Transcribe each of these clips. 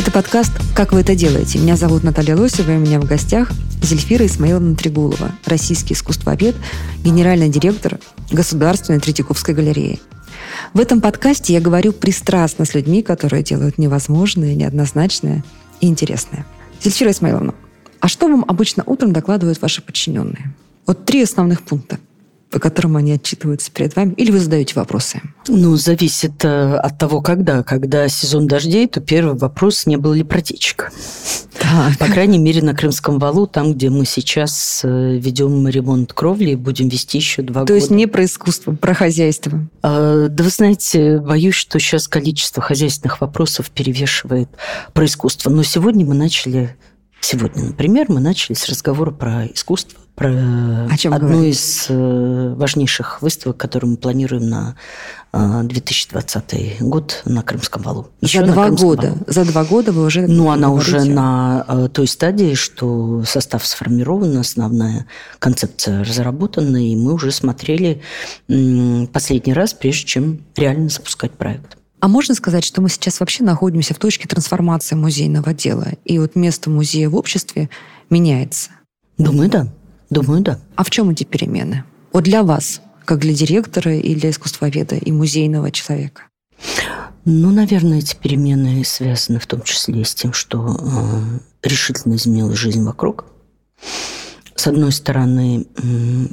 Это подкаст «Как вы это делаете?». Меня зовут Наталья Лосева, и у меня в гостях Зельфира Исмаиловна Трегулова, российский искусствовед, генеральный директор Государственной Третьяковской галереи. В этом подкасте я говорю пристрастно с людьми, которые делают невозможное, неоднозначное и интересное. Зельфира Исмаиловна, а что вам обычно утром докладывают ваши подчиненные? Вот три основных пункта, по которым они отчитываются перед вами, или вы задаете вопросы? Ну, зависит э, от того, когда. Когда сезон дождей, то первый вопрос, не было ли протечек. Так. По крайней мере, на Крымском валу, там, где мы сейчас э, ведем ремонт кровли будем вести еще два То года. есть не про искусство, про хозяйство. А, Да вы знаете, боюсь, что сейчас количество хозяйственных вопросов перевешивает про искусство. Но сегодня мы начали, сегодня, например, мы начали с разговора про искусство, про О чем одну говорите? из э, важнейших выставок, которую мы планируем на э, 2020 год на Крымском валу. Еще за два Крымском года. валу. За два года вы уже Ну, она уже говорите. на э, той стадии, что состав сформирован, основная концепция разработана, и мы уже смотрели последний раз, прежде чем реально запускать проект. А можно сказать, что мы сейчас вообще находимся в точке трансформации музейного дела, и вот место музея в обществе меняется? Думаю, да. Думаю, да. А в чем эти перемены? Вот для вас, как для директора и для искусствоведа и музейного человека. Ну, наверное, эти перемены связаны в том числе с тем, что э, решительно изменилась жизнь вокруг. С одной стороны,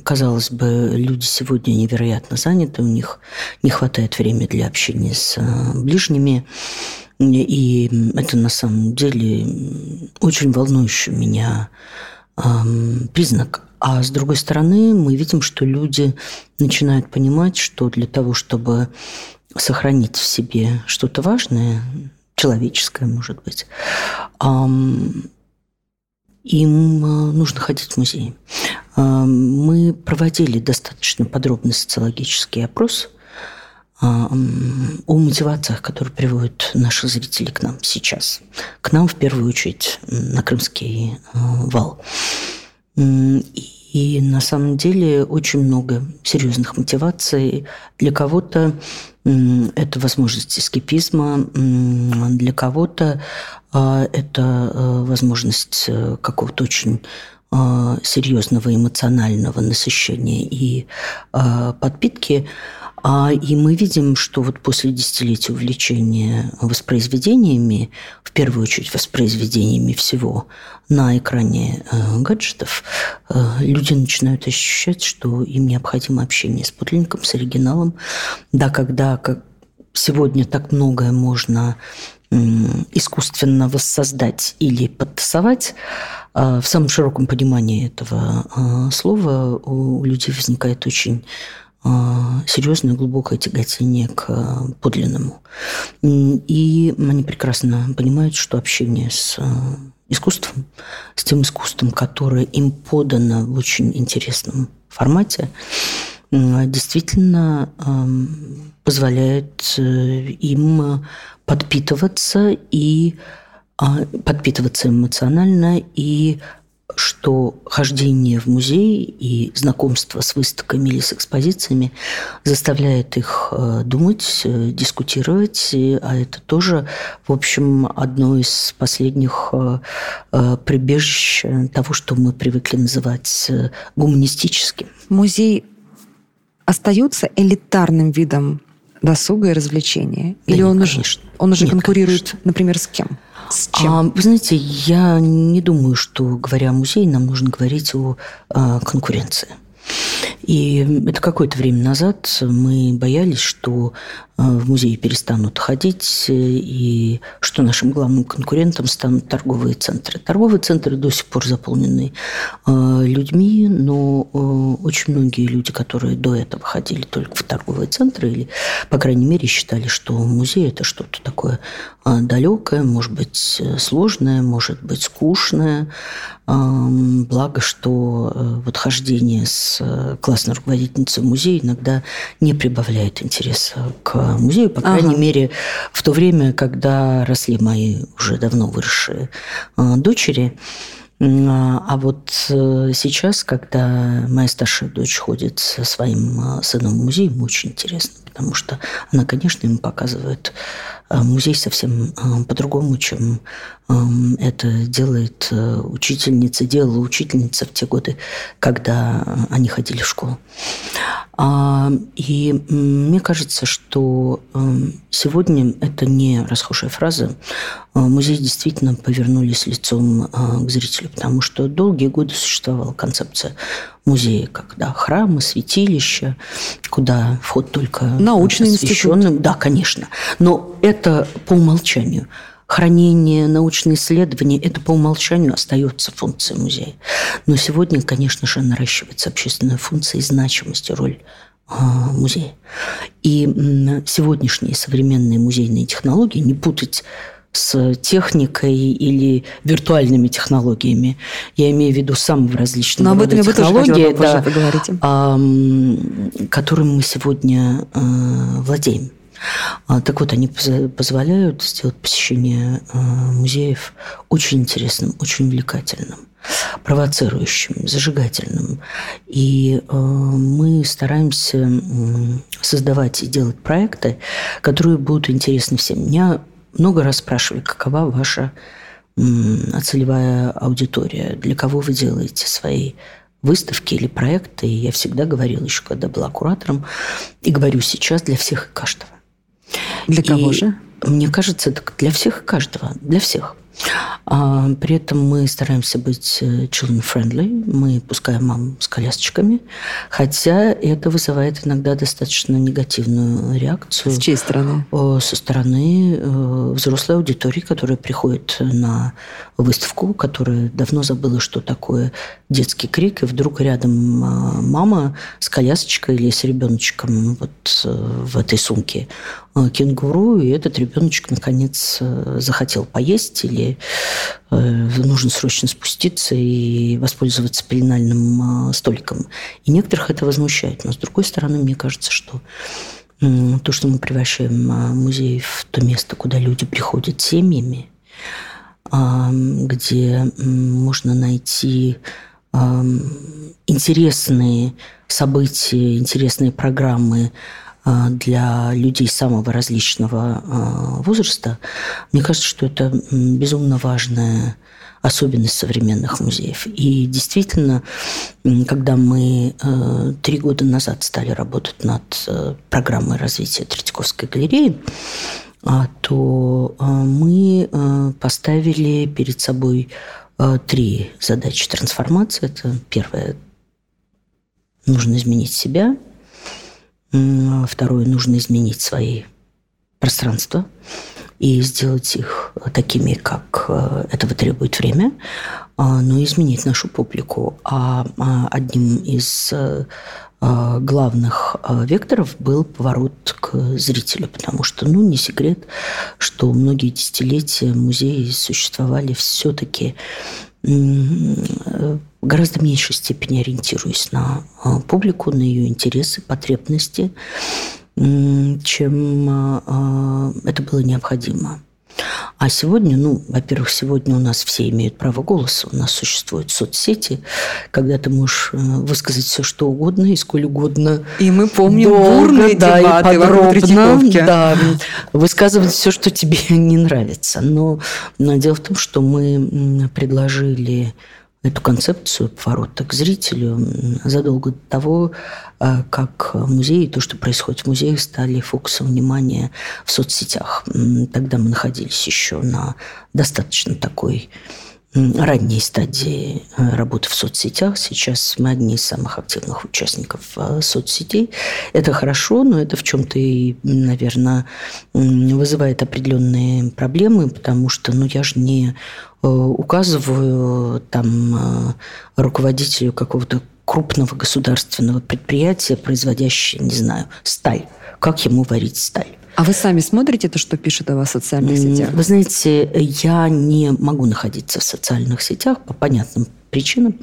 казалось бы, люди сегодня невероятно заняты, у них не хватает времени для общения с э, ближними. И это на самом деле очень волнующий меня ам, признак. А с другой стороны, мы видим, что люди начинают понимать, что для того, чтобы сохранить в себе что-то важное, человеческое, может быть, им а, нужно ходить в музей. Ам, Мы проводили достаточно подробный социологический опрос ам, о мотивациях, которые приводят наши зрители к нам сейчас. К нам, в первую очередь, на Крымский а, вал. И на самом деле очень много серьезных мотиваций. Для кого-то это возможность эскепизма, для кого-то а, это а, возможность э, какого-то очень а, серьезного эмоционального насыщения и а, подпитки. А, И мы видим, что вот после десятилетия увлечения воспроизведениями, в первую очередь воспроизведениями всего на экране э, гаджетов, э, люди начинают ощущать, что им необходимо общение с подлинником, с оригиналом. Да, когда как сегодня так многое можно искусственно воссоздать или подтасовать, а, в самом широком понимании этого а, слова у людей возникает очень серьезное глубокое тяготение к а, подлинному. И они прекрасно понимают, что общение с а, искусством, с тем искусством, которое им подано в очень интересном формате, действительно позволяет э, им подпитываться и а, подпитываться эмоционально и что хождение в музей и знакомство с выставками или с экспозициями заставляет их э, думать, э, дискутировать, а это тоже, в общем, одно из последних э, прибежищ того, что мы привыкли называть гуманистическим. Музей остается элитарным видом досуга и развлечения? Да Или нет, он, уже, конечно. он уже Нет, конкурирует, например, с кем? С чем? А, вы знаете, я не думаю, что, говоря о музее, нам нужно говорить о а, конкуренции. И это какое-то время назад мы боялись, что в музеи перестанут ходить, и что нашим главным конкурентом станут торговые центры. Торговые центры до сих пор заполнены людьми, но очень многие люди, которые до этого ходили только в торговые центры, или, по крайней мере, считали, что музей – это что-то такое далекое, может быть, сложное, может быть, скучное, Благо, что э, вот хождение с э, классной руководительницей в музей иногда не прибавляет интереса к музею, по крайней ага. мере, в то время, когда росли мои уже давно выросшие э, дочери. А, а вот сейчас, когда моя старшая дочь ходит со своим сыном в музей, ему очень интересно, потому что она, конечно, ему показывает музей совсем по-другому, чем это делает э, учительница, делала учительница в те годы, когда они ходили в школу. А, и мне кажется, что сегодня это не расхожая фраза. А, музей действительно повернулись лицом а, к зрителю, потому что долгие годы существовала концепция музея, когда храмы, святилища, куда вход только научный институт. Да, конечно. Но это по умолчанию – хранение, научные исследования – это по умолчанию остается функцией музея. Но сегодня, конечно же, наращивается общественная функция и значимость и роль а, музея. И сегодняшние современные музейные технологии не путать с техникой или виртуальными технологиями. Я имею в виду самые различные Но об этом технологии, да, а, которым мы сегодня а, владеем. А, так вот, они позволяют сделать посещение а, музеев очень интересным, очень увлекательным провоцирующим, зажигательным. И а, мы стараемся создавать и делать проекты, которые будут интересны всем. Меня много раз спрашивали, какова ваша целевая аудитория, для кого вы делаете свои выставки или проекты. И я всегда говорила еще, когда была куратором, и говорю сейчас для всех и каждого. Для кого и, же? Мне кажется, это для всех и каждого, для всех. А, при этом мы стараемся быть э, children-friendly. Мы пускаем мам с колясочками. Хотя это вызывает иногда достаточно негативную реакцию. С чьей стороны? Со стороны э, взрослой аудитории, которая приходит на выставку, которая давно забыла, что такое детский крик, и вдруг рядом а, мама с колясочкой или с ребеночком вот э, в этой сумке кенгуру, и этот ребеночек наконец захотел поесть или Э, нужно срочно спуститься и воспользоваться пеленальным столиком. И некоторых это возмущает. Но, с другой стороны, мне кажется, что то, что мы превращаем музей в то место, куда люди приходят семьями, где можно найти интересные события, интересные программы, для людей самого различного а, возраста, мне кажется, что это безумно важная особенность современных музеев. И действительно, когда мы э, три года назад стали работать над э, программой развития Третьяковской галереи, а, то э, мы поставили перед собой три задачи трансформации. Это первое – нужно изменить себя – Второе, нужно изменить свои пространства и сделать их такими, как э, этого требует время, а, но изменить нашу публику. А, а одним из э, э, главных векторов был поворот к зрителю, потому что, ну, не секрет, что многие десятилетия музеи существовали все-таки гораздо меньшей степени ориентируясь на а, публику, на ее интересы, потребности, чем а, а, это было необходимо. А сегодня, ну, во-первых, сегодня у нас все имеют право голоса, у нас существуют соцсети, когда ты можешь э, высказать все, что угодно и сколь угодно. И мы помним долго, бурные да, дебаты и подробно, да, высказывать все, что тебе не нравится. Но, но дело в том, что мы предложили эту концепцию поворота к зрителю задолго до того, а, как музей и то, что происходит в музее, стали фокусом внимания в соцсетях. Тогда мы находились еще на достаточно такой ранней стадии э, работы в соцсетях. Сейчас мы одни из самых активных участников э, соцсетей. Это хорошо, но это в чем-то и, наверное, вызывает определенные проблемы, потому что ну, я же не э, указываю там руководителю какого-то крупного государственного предприятия, производящего, не знаю, сталь. Как ему варить сталь? А вы сами смотрите то, что пишут о вас в социальных сетях? Вы знаете, я не могу находиться в социальных сетях по понятным причинам.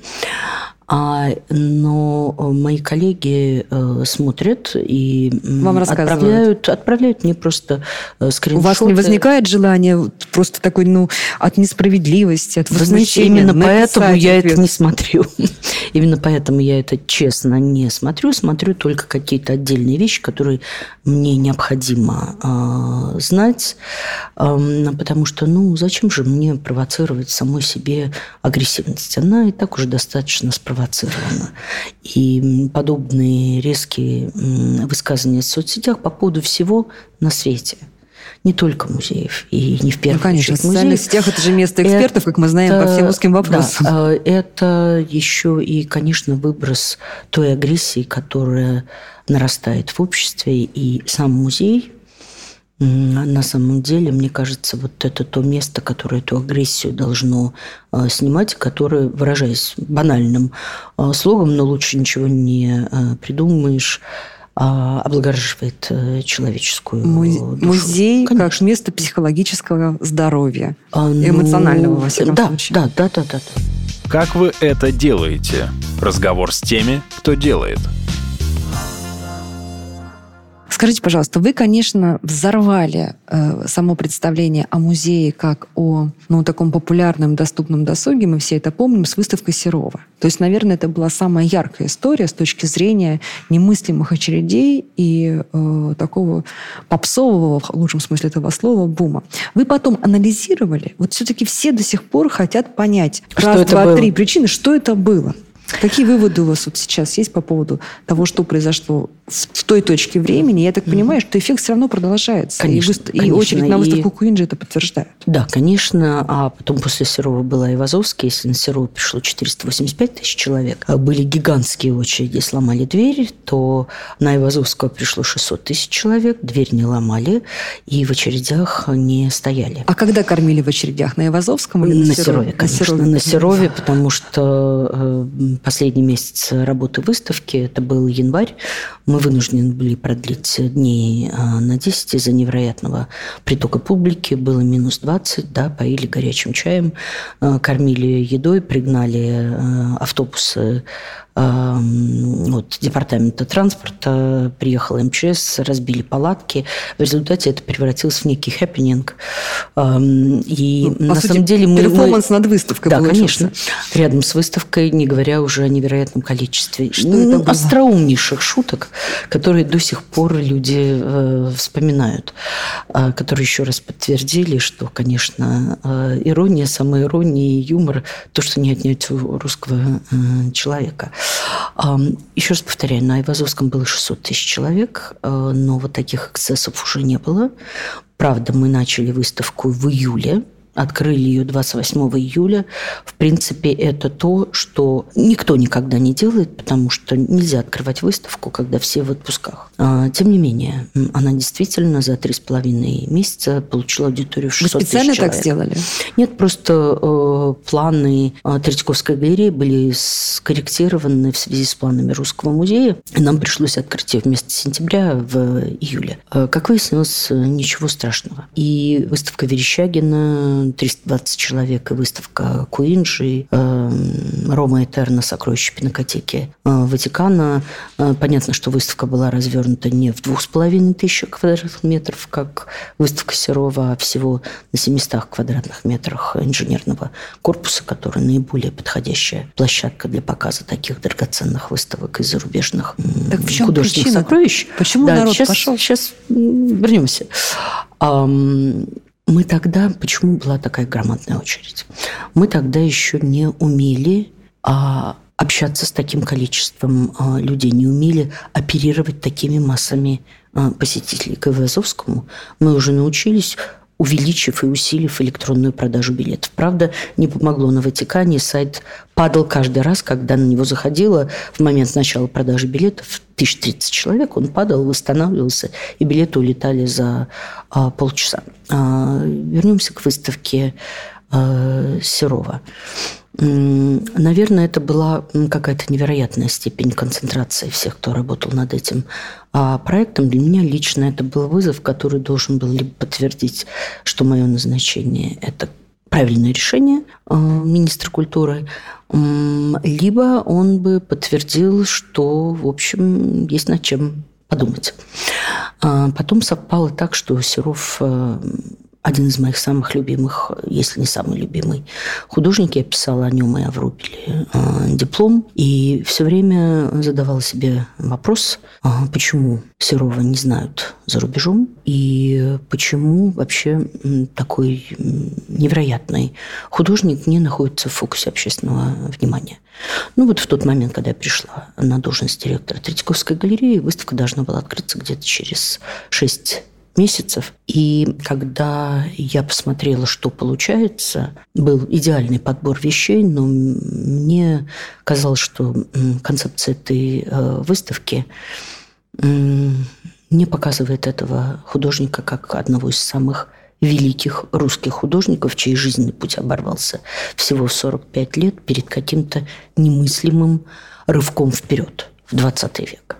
А, но мои коллеги э, смотрят и Вам отправляют, отправляют мне просто э, скриншоты. У вас не возникает желания просто такой, ну, от несправедливости, от знаете, именно поэтому я это не смотрю. именно поэтому я это честно не смотрю. Смотрю только какие-то отдельные вещи, которые мне необходимо э, знать, э, потому что, ну, зачем же мне провоцировать самой себе агрессивность? Она и так уже достаточно спровоцирована спровоцировано. И подобные резкие высказывания в соцсетях по поводу всего на свете – не только музеев и не в первую ну, конечно, очередь музеев. социальных сетях это же место экспертов, это, как мы знаем, по всем узким вопросам. Да, это еще и, конечно, выброс той агрессии, которая нарастает в обществе, и сам музей на самом деле, мне кажется, вот это то место, которое эту агрессию должно а, снимать, которое, выражаясь банальным а, слогом, но лучше ничего не а, придумаешь, облагораживает э, человеческую душу. Музей Конечно. как место психологического здоровья, а, ну, эмоционального, во всяком да, случае. Да, да, да, да. Как вы это делаете? Разговор с теми, кто делает – Скажите, пожалуйста, вы, конечно, взорвали э, само представление о музее как о ну, таком популярном, доступном досуге, мы все это помним, с выставкой Серова. То есть, наверное, это была самая яркая история с точки зрения немыслимых очередей и э, такого попсового, в лучшем смысле этого слова, бума. Вы потом анализировали, вот все-таки все до сих пор хотят понять, что раз, два, было? три причины, что это было. Какие выводы у вас вот сейчас есть по поводу того, что произошло в, той точке времени? Я так понимаю, что эффект все равно продолжается. Конечно, и, выст... конечно. и очередь на выставку и... Куинджи это подтверждает. Да, конечно. А потом после Серова была и Вазовская. Если на Серова пришло 485 тысяч человек, а были гигантские очереди, сломали двери, то на Ивазовского пришло 600 тысяч человек, дверь не ломали и в очередях не стояли. А когда кормили в очередях? На Ивазовском или на, на Серове? конечно. На Серове, на Серове потому что э, последний месяц работы выставки, это был январь, мы вынуждены были продлить дни а, на 10 из-за невероятного притока публики. Было минус 20, да, поили горячим чаем, а, кормили едой, пригнали а, автобусы вот, департамента транспорта, приехал МЧС, разбили палатки. В результате это превратилось в некий хэппенинг. И ну, на сути, самом деле мы... Перформанс мы... над выставкой Да, получился. конечно. Рядом с выставкой, не говоря уже о невероятном количестве Что ну, это остроумнейших шуток, которые до сих пор люди э, вспоминают, э, которые еще раз подтвердили, что, конечно, э, ирония, самоирония и юмор – то, что не отнять у русского э, человека – еще раз повторяю, на Айвазовском было 600 тысяч человек, э, но вот таких эксцессов уже не было. Правда, мы начали выставку в июле открыли ее 28 июля. В принципе, это то, что никто никогда не делает, потому что нельзя открывать выставку, когда все в отпусках. А, тем не менее, она действительно за три с половиной месяца получила аудиторию в 600 Вы специально так сделали? Нет, просто э, планы э, Третьяковской галереи были скорректированы в связи с планами Русского музея. И нам пришлось открыть ее вместо сентября в июле. Э, как выяснилось, ничего страшного. И выставка Верещагина 320 человек, и выставка Куинджи, э, Рома Этерна, сокровища пинокотеки э, Ватикана. Э, понятно, что выставка была развернута не в двух с половиной тысячах квадратных метров, как выставка Серова, а всего на 700 квадратных метрах инженерного корпуса, который наиболее подходящая площадка для показа таких драгоценных выставок из зарубежных так в чем художественных причина? сокровищ. Почему да, народ сейчас, пошел? Сейчас вернемся. Мы тогда, почему была такая громадная очередь? Мы тогда еще не умели а, общаться с таким количеством а, людей, не умели оперировать такими массами а, посетителей. К Ивазовскому мы уже научились увеличив и усилив электронную продажу билетов. Правда, не помогло на Ватикане. Сайт падал каждый раз, когда на него заходило в момент начала продажи билетов 1030 человек, он падал, восстанавливался, и билеты улетали за а, полчаса. А, вернемся к выставке а, Серова. Наверное, это была какая-то невероятная степень концентрации всех, кто работал над этим а проектом. Для меня лично это был вызов, который должен был либо подтвердить, что мое назначение – это правильное решение э, министра культуры, либо он бы подтвердил, что, в общем, есть над чем подумать. А потом совпало так, что Серов э, один из моих самых любимых, если не самый любимый художник. Я писала о нем и о Врубеле э, диплом. И все время задавала себе вопрос, а почему Серова не знают за рубежом, и почему вообще такой невероятный художник не находится в фокусе общественного внимания. Ну вот в тот момент, когда я пришла на должность директора Третьяковской галереи, выставка должна была открыться где-то через шесть месяцев. И когда я посмотрела, что получается, был идеальный подбор вещей, но мне казалось, что концепция этой э, выставки не показывает этого художника как одного из самых великих русских художников, чей жизненный путь оборвался всего в 45 лет перед каким-то немыслимым рывком вперед в 20 век.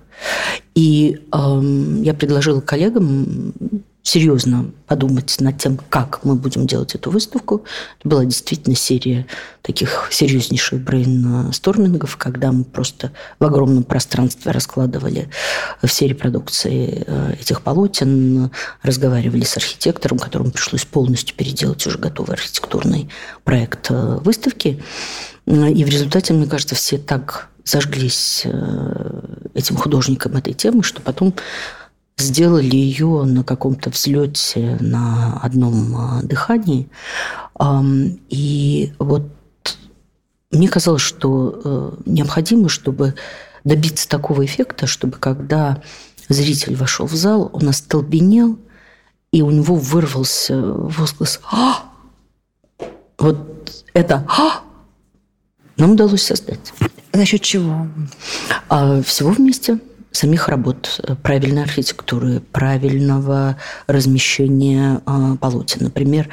И э, я предложила коллегам серьезно подумать над тем, как мы будем делать эту выставку. Это была действительно серия таких серьезнейших брейнстормингов, когда мы просто в огромном пространстве раскладывали все репродукции э, этих полотен, разговаривали с архитектором, которому пришлось полностью переделать уже готовый архитектурный проект э, выставки. И в результате, мне кажется, все так зажглись э, этим художником этой темы, что потом сделали ее на каком-то взлете на одном а, дыхании. И вот мне казалось, что э, необходимо, чтобы добиться такого эффекта, чтобы когда зритель вошел в зал, он остолбенел, и у него вырвался возглас «А!». Вот это «А!» Нам удалось создать. За счет чего? А, всего вместе самих работ, правильной архитектуры, правильного размещения э, полотен. Например,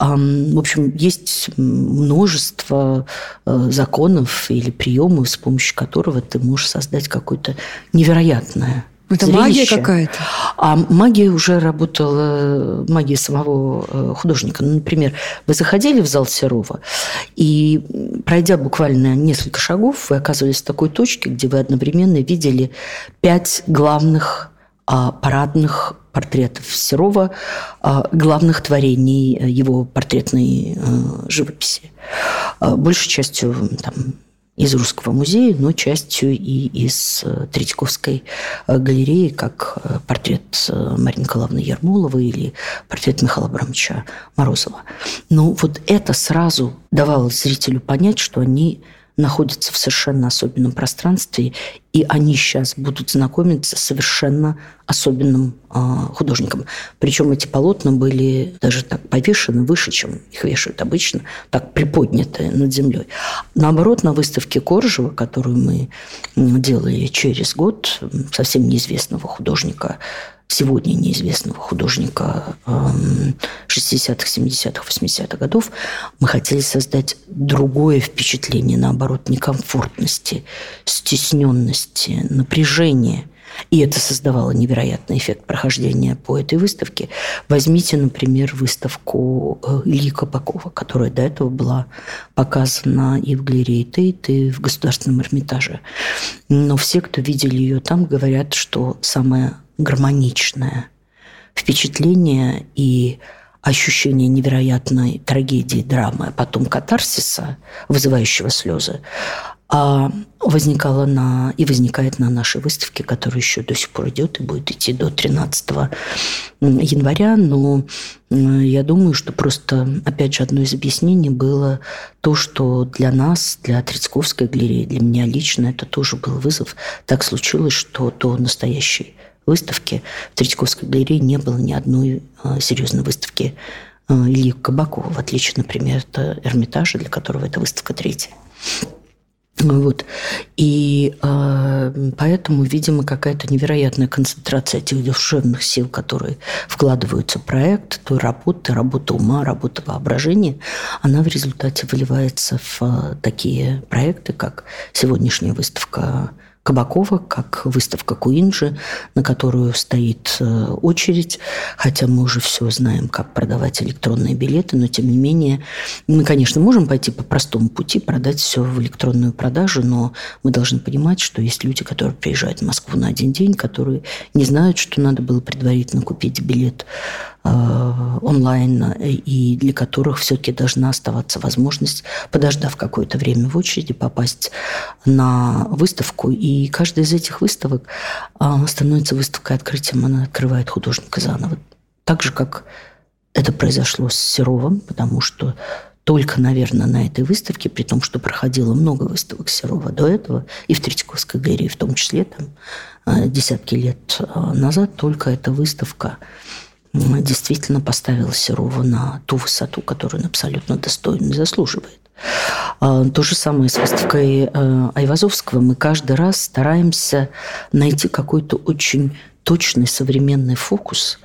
э, в общем, есть множество э, законов или приемов, с помощью которого ты можешь создать какое-то невероятное это зрелище. магия какая-то? А магия уже работала, магия самого э, художника. Ну, например, вы заходили в зал Серова, и пройдя буквально несколько шагов, вы оказывались в такой точке, где вы одновременно видели пять главных а, парадных портретов Серова, а, главных творений его портретной э, живописи. А, большей частью там, из Русского музея, но частью и из э, Третьяковской э, галереи, как э, портрет Марии Николаевны Ермоловой или портрет Михаила Абрамовича Морозова. Но вот это сразу давало зрителю понять, что они находятся в совершенно особенном пространстве, и они сейчас будут знакомиться с совершенно особенным э, художником. Причем эти полотна были даже так повешены выше, чем их вешают обычно, так приподняты над землей. Наоборот, на выставке Коржева, которую мы делали через год, совсем неизвестного художника сегодня неизвестного художника 60-х, 70-х, 80-х годов, мы хотели создать другое впечатление, наоборот, некомфортности, стесненности, напряжения. И это создавало невероятный эффект прохождения по этой выставке. Возьмите, например, выставку э, Ильи Кабакова, которая до этого была показана и в галерее Тейт, и в Государственном Эрмитаже. Но все, кто видели ее там, говорят, что самое гармоничное впечатление и ощущение невероятной трагедии, драмы, а потом катарсиса, вызывающего слезы, а возникало на, и возникает на нашей выставке, которая еще до сих пор идет и будет идти до 13 января. Но я думаю, что просто, опять же, одно из объяснений было то, что для нас, для Трицковской галереи, для меня лично это тоже был вызов. Так случилось, что до настоящей выставки в Третьяковской галерее не было ни одной а, серьезной выставки Ильи Кабакова, в отличие, например, от Эрмитажа, для которого эта выставка третья. Вот. И э, поэтому, видимо, какая-то невероятная концентрация этих душевных сил, которые вкладываются в проект, той работы, работа ума, работа воображения, она в результате выливается в такие проекты, как сегодняшняя выставка Кабакова, как выставка Куинджи, на которую стоит э, очередь, хотя мы уже все знаем, как продавать электронные билеты, но тем не менее мы, конечно, можем пойти по простому пути, продать все в электронную продажу, но мы должны понимать, что есть люди, которые приезжают в Москву на один день, которые не знают, что надо было предварительно купить билет онлайн, и для которых все-таки должна оставаться возможность, подождав какое-то время в очереди, попасть на выставку. И каждая из этих выставок э, становится выставкой открытием, она открывает художника заново. Так же, как это произошло с Серовым, потому что только, наверное, на этой выставке, при том, что проходило много выставок Серова до этого, и в Третьяковской галерее в том числе, там, э, десятки лет назад, только эта выставка действительно поставила Серова на ту высоту, которую он абсолютно достойно заслуживает. А, то же самое с выставкой э, Айвазовского. Мы каждый раз стараемся найти какой-то очень точный современный фокус,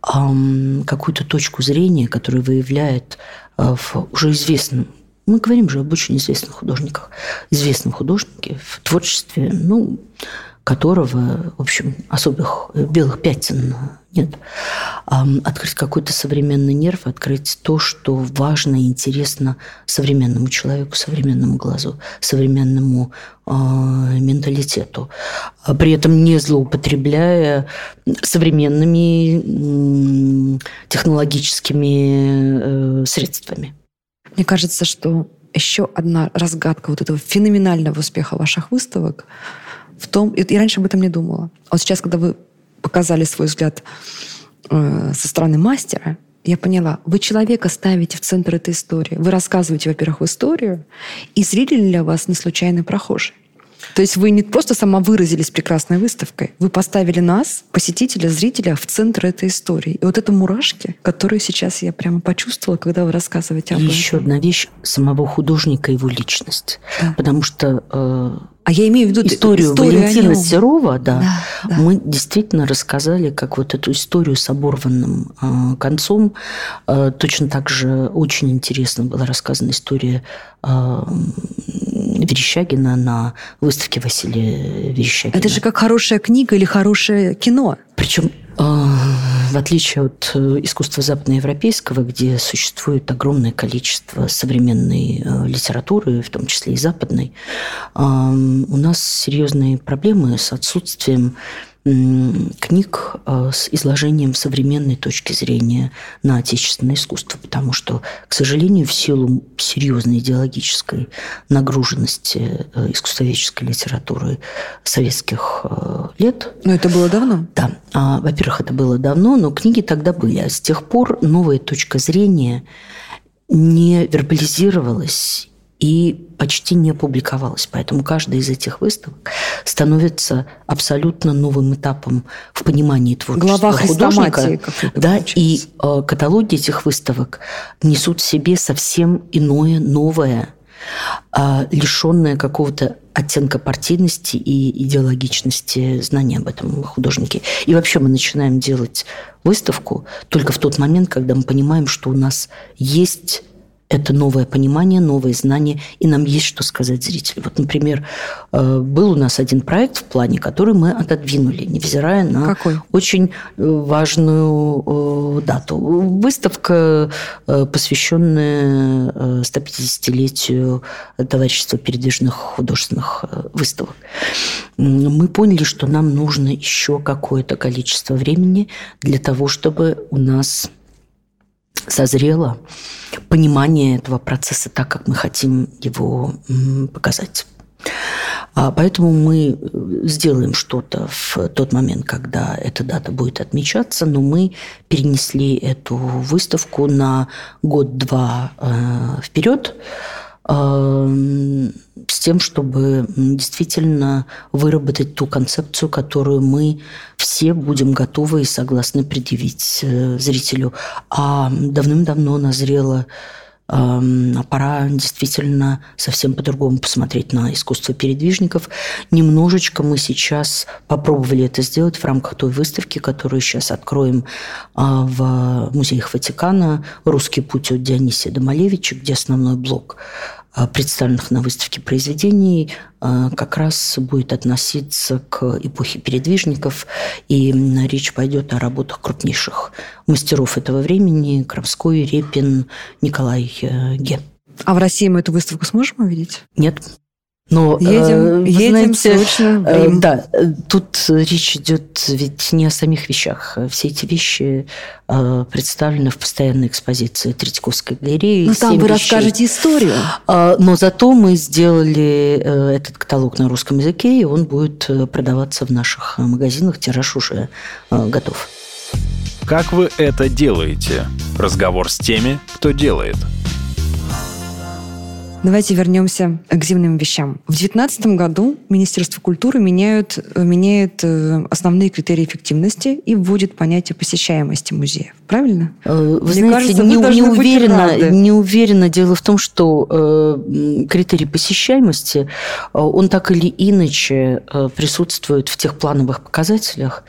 какую-то точку зрения, которая выявляет э, в уже известном мы говорим же об очень известных художниках, известном художнике в творчестве, ну, которого, в общем, особых э, белых пятен нет. Открыть какой-то современный нерв, открыть то, что важно и интересно современному человеку, современному глазу, современному э, менталитету. А при этом не злоупотребляя современными э, технологическими э, средствами. Мне кажется, что еще одна разгадка вот этого феноменального успеха ваших выставок – в том... И раньше об этом не думала. А вот сейчас, когда вы показали свой взгляд э, со стороны мастера, я поняла, вы человека ставите в центр этой истории. Вы рассказываете, во-первых, историю, и зритель для вас не случайный прохожий. То есть вы не просто сама выразились прекрасной выставкой, вы поставили нас, посетителя, зрителя, в центр этой истории. И вот это мурашки, которые сейчас я прямо почувствовала, когда вы рассказываете об этом. еще одна вещь самого художника, его личность. Да. Потому что э, а я имею в виду историю, историю Валентина Серова, да, да, да, мы действительно рассказали, как вот эту историю с оборванным э, концом. Э, точно так же очень интересно была рассказана история Верещагина на выставке Василия Верещагина. Это же как хорошая книга или хорошее кино. Причем а, в отличие от э, искусства западноевропейского, где существует огромное количество современной э, литературы, в том числе и западной, у нас серьезные проблемы с отсутствием книг э, с изложением современной точки зрения на отечественное искусство, потому что, к сожалению, в силу серьезной идеологической нагруженности э, искусствоведческой литературы советских э, лет... Но это было давно? Да. А, во-первых, это было давно, но книги тогда были. А с тех пор новая точка зрения не вербализировалась и почти не публиковалась. Поэтому каждая из этих выставок становится абсолютно новым этапом в понимании творчества Глава художника. Да, и э, каталоги этих выставок несут в себе совсем иное, новое, э, лишенное какого-то оттенка партийности и идеологичности знания об этом художнике. И вообще мы начинаем делать выставку только в тот момент, когда мы понимаем, что у нас есть это новое понимание, новые знания, и нам есть что сказать зрителю. Вот, например, э, был у нас один проект в плане, который мы отодвинули, невзирая на Какой? очень э, важную э, дату. Выставка, посвященная 150-летию товарищества передвижных художественных выставок. Мы поняли, что нам нужно еще какое-то количество времени для того, чтобы у нас созрело понимание этого процесса так, как мы хотим его показать. А поэтому мы э, сделаем что-то в тот момент, когда эта дата будет отмечаться, но мы перенесли эту выставку на год-два э, вперед, с тем, чтобы действительно выработать ту концепцию, которую мы все будем готовы и согласны предъявить э, зрителю. А давным-давно назрело пора действительно совсем по-другому посмотреть на искусство передвижников. Немножечко мы сейчас попробовали это сделать в рамках той выставки, которую сейчас откроем а, в музеях Ватикана «Русский путь» от Дионисия Домалевича, где основной блок а, представленных на выставке произведений а, как раз будет относиться к эпохе передвижников, и речь пойдет о работах крупнейших мастеров этого времени – Крамской, Репин, Николай э, Ге. А в России мы эту выставку сможем увидеть? Нет. Но, едем, э, едем знаете, срочно э. Да, э, тут речь идет ведь не о самих вещах. Все эти вещи э, представлены в постоянной экспозиции Третьяковской галереи. Ну, там вы вещей. расскажете историю. Но зато мы сделали э, этот каталог на русском языке, и он будет э, продаваться в наших э, магазинах. Тираж уже э, готов. Как вы это делаете? Разговор с теми, кто делает. Давайте вернемся к зимним вещам. В 2019 году Министерство культуры меняют, меняет э, основные критерии эффективности и вводит понятие посещаемости музеев. Правильно? Э, Вы Мне знаете, кажется, не, не уверена, не уверена. Дело в том, что э, критерий посещаемости, э, он так или иначе э, присутствует в тех плановых показателях,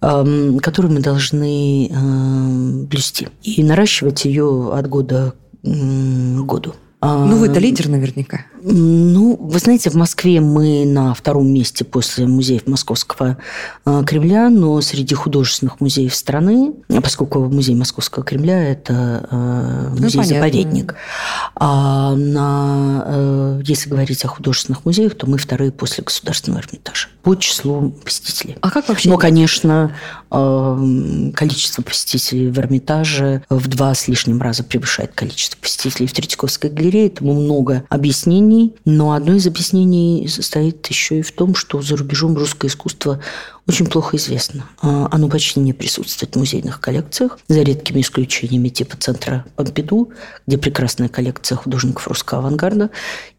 э, которые мы должны э, блюсти и наращивать ее от года к году. А, Ну, вы-то лидер наверняка. ну, вы знаете, в Москве мы на втором месте после музеев Московского э, Кремля, но среди художественных музеев страны, а поскольку музей Московского Кремля – это э, Ну, музей-заповедник, а на, э, если говорить о художественных музеях, то мы вторые после Государственного Эрмитажа по числу посетителей. А как вообще? Но, конечно, количество посетителей в Эрмитаже в два с лишним раза превышает количество посетителей в Третьяковской галерее. Этому много объяснений, но одно из объяснений состоит еще и в том, что за рубежом русское искусство очень плохо известно. А, Оно почти не присутствует в музейных коллекциях, за редкими исключениями типа центра Помпиду, где прекрасная коллекция художников русского авангарда,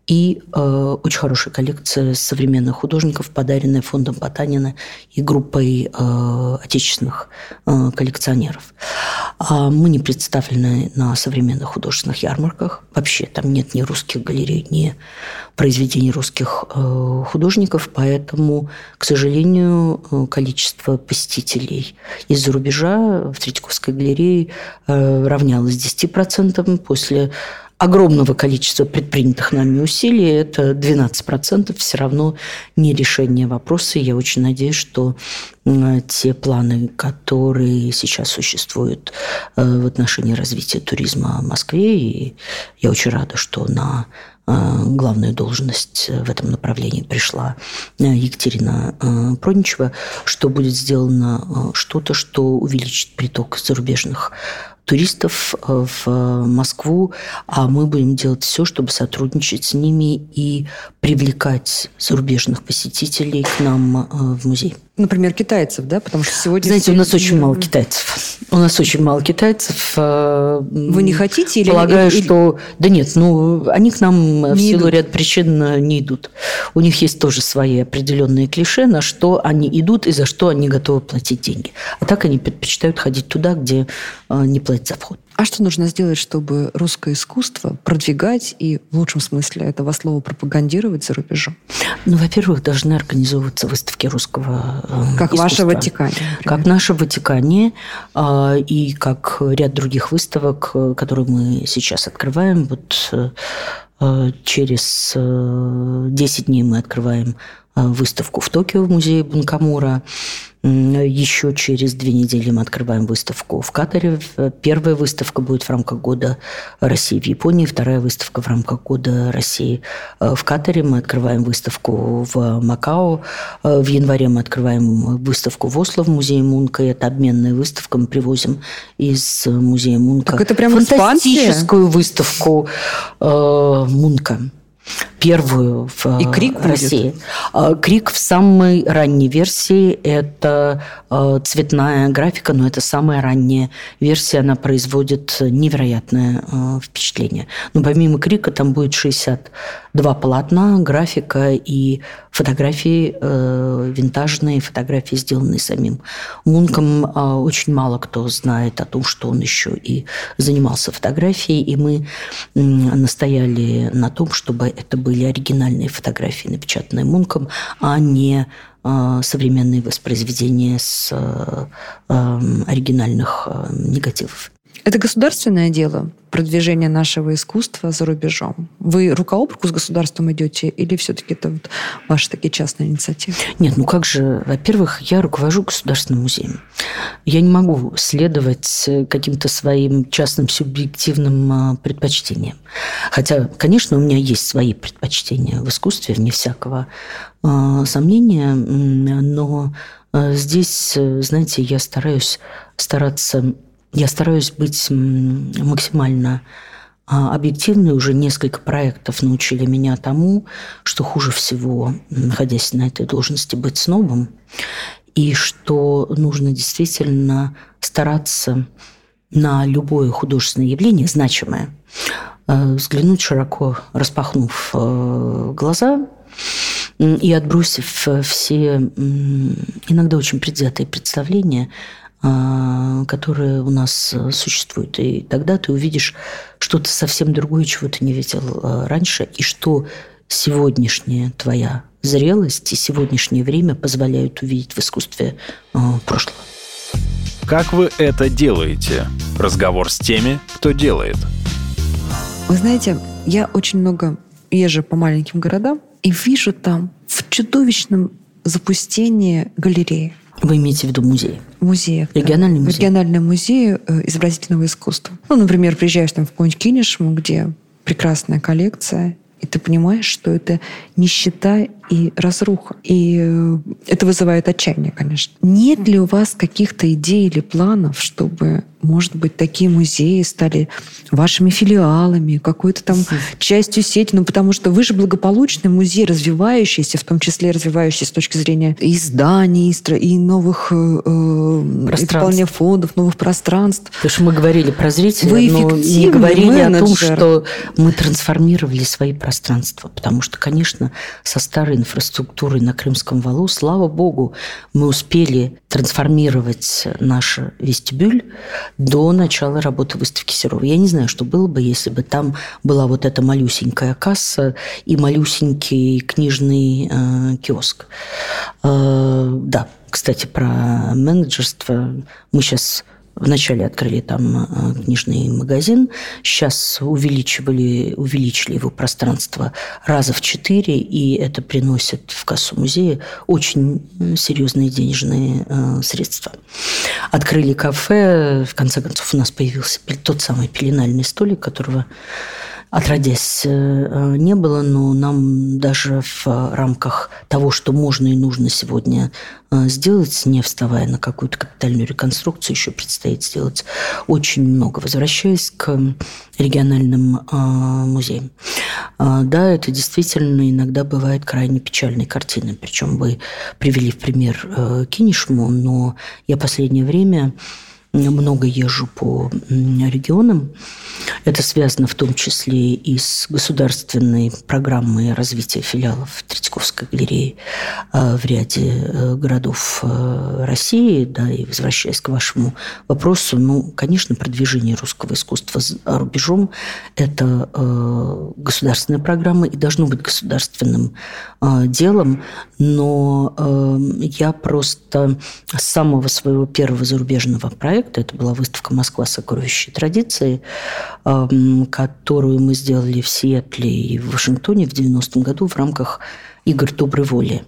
и э, очень хорошая коллекция современных художников, подаренная фондом Потанина и группой э, отечественных э, коллекционеров. А мы не представлены на современных художественных ярмарках. Вообще там нет ни русских галерей, ни произведений русских э, художников, поэтому, к сожалению, э, количество посетителей из-за рубежа в Третьяковской галерее э, равнялось 10%. После огромного количества предпринятых нами усилий, это 12%, все равно не решение вопроса. Я очень надеюсь, что те планы, которые сейчас существуют э, в отношении развития туризма в Москве, и я очень рада, что на главную должность в этом направлении пришла э, Екатерина э, Проничева, что будет сделано э, что-то, что увеличит приток зарубежных туристов э, в Москву, а мы будем делать все, чтобы сотрудничать с ними и привлекать зарубежных посетителей к нам э, в музей. Например, китайцев, да? Потому что сегодня... Знаете, у нас очень мало китайцев. У нас очень мало китайцев. э, Вы не хотите или... Полагаю, или- что... Да нет, ну, они к нам в Не силу идут. ряда причин не идут. У них есть тоже свои определенные клише, на что они идут и за что они готовы платить деньги. А так они предпочитают ходить туда, где не платят за вход. А что нужно сделать, чтобы русское искусство продвигать и, в лучшем смысле этого слова, пропагандировать за рубежом? Ну, во-первых, должны организовываться выставки русского э, Как искусства. Ватикане, например. Как наша в Ватикане а, и как ряд других выставок, э, которые мы сейчас открываем. Вот э, э, через э, 10 дней мы открываем э, выставку в Токио в музее Бункамура. Еще через две недели мы открываем выставку в Катаре. В- Первая выставка будет в рамках года России в Японии, вторая выставка в рамках года России э, в Катаре. Мы открываем выставку в Макао. Э, В январе мы открываем выставку в Осло в музее Мунка. Это обменная выставка. Мы привозим из музея Мунка Так это прям фантастическую выставку э, Мунка. Первую в И крик России. Будет? Крик в самой ранней версии – это цветная графика, но это самая ранняя версия, она производит невероятное впечатление. Но помимо крика там будет 62 полотна, графика и фотографии, винтажные фотографии, сделанные самим Мунком. Очень мало кто знает о том, что он еще и занимался фотографией, и мы настояли на том, чтобы это были оригинальные фотографии, напечатанные Мунком, а не э, современные воспроизведения с э, э, оригинальных негативов. Это государственное дело, продвижение нашего искусства за рубежом. Вы рука об руку с государством идете или все-таки это вот ваши такие частные инициативы? Нет, ну как же, во-первых, я руковожу государственным музеем. Я не могу следовать каким-то своим частным субъективным а, предпочтениям. Хотя, конечно, у меня есть свои предпочтения в искусстве, вне всякого э, сомнения, но э, здесь, знаете, я стараюсь стараться я стараюсь быть максимально а, объективной. Уже несколько проектов научили меня тому, что хуже всего, находясь на этой должности, быть снобом. И что нужно действительно стараться на любое художественное явление, значимое, а, взглянуть широко, распахнув а, глаза и отбросив все иногда очень предвзятые представления которые у нас э, существуют. И тогда ты увидишь что-то совсем другое, чего ты не видел э, раньше, и что сегодняшняя твоя зрелость и сегодняшнее время позволяют увидеть в искусстве э, прошлого. Как вы это делаете? Разговор с теми, кто делает. Вы знаете, я очень много езжу по маленьким городам и вижу там в чудовищном запустении галереи. Вы имеете в виду музей? Музей. Региональный да. музей? Региональный музей э, изобразительного искусства. Ну, например, приезжаешь там в какой-нибудь Кинешму, где прекрасная коллекция, и ты понимаешь, что это нищета и разруха. И э, это вызывает отчаяние, конечно. Нет ли у вас каких-то идей или планов, чтобы, может быть, такие музеи стали вашими филиалами, какой-то там частью сети? Ну, потому что вы же благополучный музей, развивающийся, в том числе развивающийся с точки зрения и зданий, и новых э, э фондов, новых пространств. Потому что мы говорили про зрителей, вы но не говорили менеджер. о том, что мы трансформировали свои пространства. Потому что, конечно, со старой инфраструктурой на Крымском валу, слава богу, мы успели трансформировать наш вестибюль до начала работы выставки Серова. Я не знаю, что было бы, если бы там была вот эта малюсенькая касса и малюсенький книжный э, киоск. Э, да, кстати, про менеджерство. Мы сейчас Вначале открыли там э, книжный магазин, сейчас увеличивали, увеличили его пространство раза в четыре, и это приносит в кассу музея очень серьезные денежные э, средства. Открыли кафе, в конце концов у нас появился тот самый пеленальный столик, которого отродясь э, не было, но нам даже в рамках того, что можно и нужно сегодня э, сделать, не вставая на какую-то капитальную реконструкцию, еще предстоит сделать очень много. Возвращаясь к региональным э, музеям. Да, это действительно иногда бывает крайне печальной картиной. Причем вы привели в пример Кинишму, но я последнее время много езжу по регионам. Это связано в том числе и с государственной программой развития филиалов Третьяковской галереи а, в ряде э, городов э, России. Да, и возвращаясь к вашему вопросу, ну, конечно, продвижение русского искусства за рубежом – это э, государственная программа и должно быть государственным делом, но я просто с самого своего первого зарубежного проекта проекта. Это была выставка «Москва. Сокровища традиции», которую мы сделали в Сиэтле и в Вашингтоне в 90-м году в рамках игр доброй воли.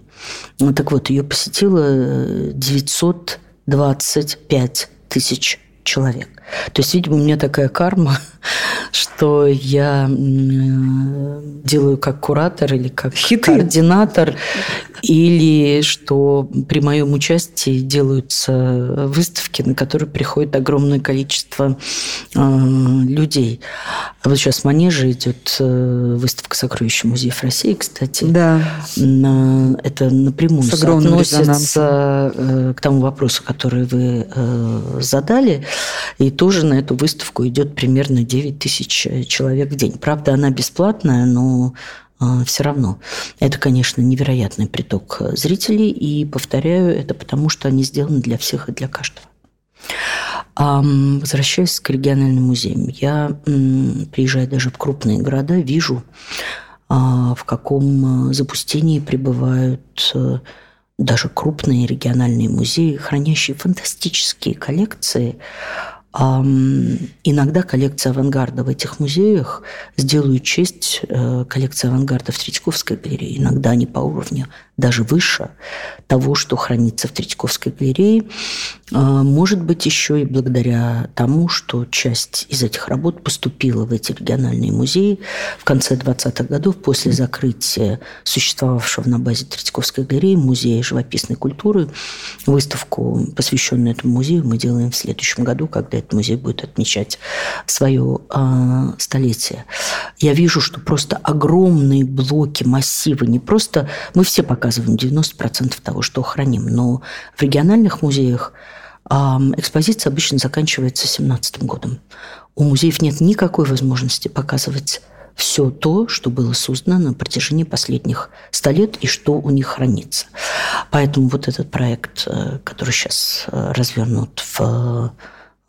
Так вот, ее посетило 925 тысяч человек. То есть, видимо, у меня такая карма, что я делаю как куратор или как Хиты. координатор, или что при моем участии делаются выставки, на которые приходит огромное количество э, людей. А вот сейчас в Манеже идет э, выставка «Сокровища музеев России», кстати. Да. Это напрямую относится э, к тому вопросу, который вы задали. И тоже на эту выставку идет примерно 9 тысяч человек в день. Правда, она бесплатная, но а, все равно. Это, конечно, невероятный приток зрителей, и повторяю, это потому, что они сделаны для всех и для каждого. Возвращаясь к региональным музеям, я, приезжая даже в крупные города, вижу, а, в каком запустении пребывают э, даже крупные региональные музеи, хранящие фантастические коллекции Иногда коллекция авангарда в этих музеях сделают честь э, коллекции авангарда в Третьяковской галерее. Иногда они по уровню даже выше того, что хранится в Третьяковской галерее. А, может быть, еще и благодаря тому, что часть из этих работ поступила в эти региональные музеи в конце 20-х годов после закрытия существовавшего на базе Третьяковской галереи музея живописной культуры. Выставку, посвященную этому музею, мы делаем в следующем году, когда этот музей будет отмечать свое э, столетие. Я вижу, что просто огромные блоки, массивы, не просто... Мы все пока показываем 90% того, что храним. Но в региональных музеях экспозиция обычно заканчивается 17 годом. У музеев нет никакой возможности показывать все то, что было создано на протяжении последних 100 лет и что у них хранится. Поэтому вот этот проект, э, который сейчас э, развернут в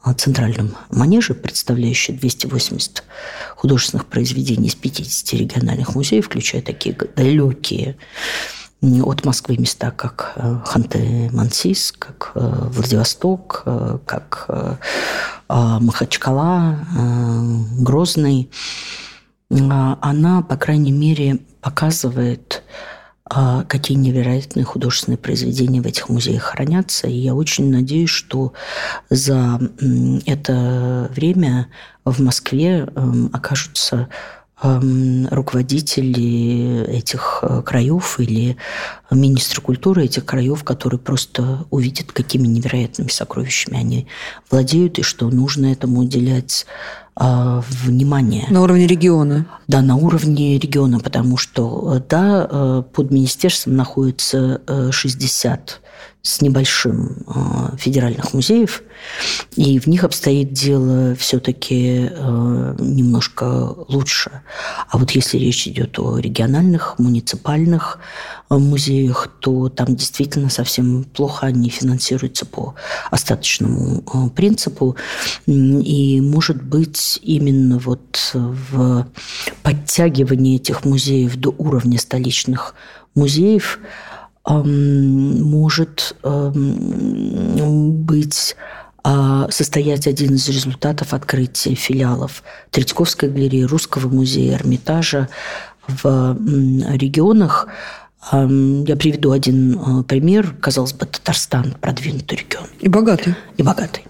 э, центральном манеже, представляющий 280 художественных произведений из 50 региональных музеев, включая такие далекие от Москвы места, как э, Ханты-Мансийск, как э, Владивосток, э, как Махачкала, Грозный, она, по крайней мере, показывает, какие невероятные художественные произведения в этих музеях хранятся. И я очень надеюсь, что за это время в Москве эм, окажутся руководители этих э, краев или министры культуры этих краев, которые просто увидят, какими невероятными сокровищами они владеют, и что нужно этому уделять а, внимание. На уровне региона? Да, на уровне региона, потому что, э, да, э, под министерством находится 60 с небольшим э, федеральных музеев, и в них обстоит дело все-таки э, немножко лучше. А вот если речь идет о региональных, муниципальных э, музеях, то там действительно совсем плохо они финансируются по остаточному принципу. И, может быть, именно вот в подтягивании этих музеев до уровня столичных музеев – может быть состоять один из результатов открытия филиалов Третьяковской галереи, Русского музея, Эрмитажа в регионах. Я приведу один а, пример. Казалось бы, Татарстан – продвинутый регион. И богатый. И богатый.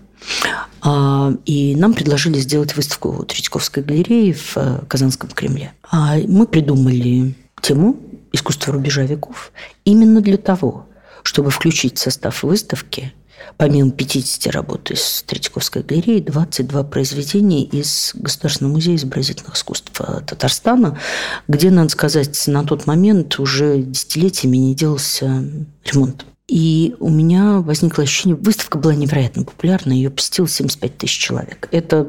А, и нам предложили сделать выставку Третьяковской галереи в э, Казанском Кремле. Мы придумали тему искусство рубежа веков именно для того, чтобы включить состав выставки помимо 50 работ из Третьяковской галереи, 22 произведения из Государственного музея изобразительных искусств Татарстана, где, надо сказать, на тот момент уже десятилетиями не делался ремонт. И у меня возникло ощущение, выставка была невероятно популярна, ее посетило 75 тысяч человек. Это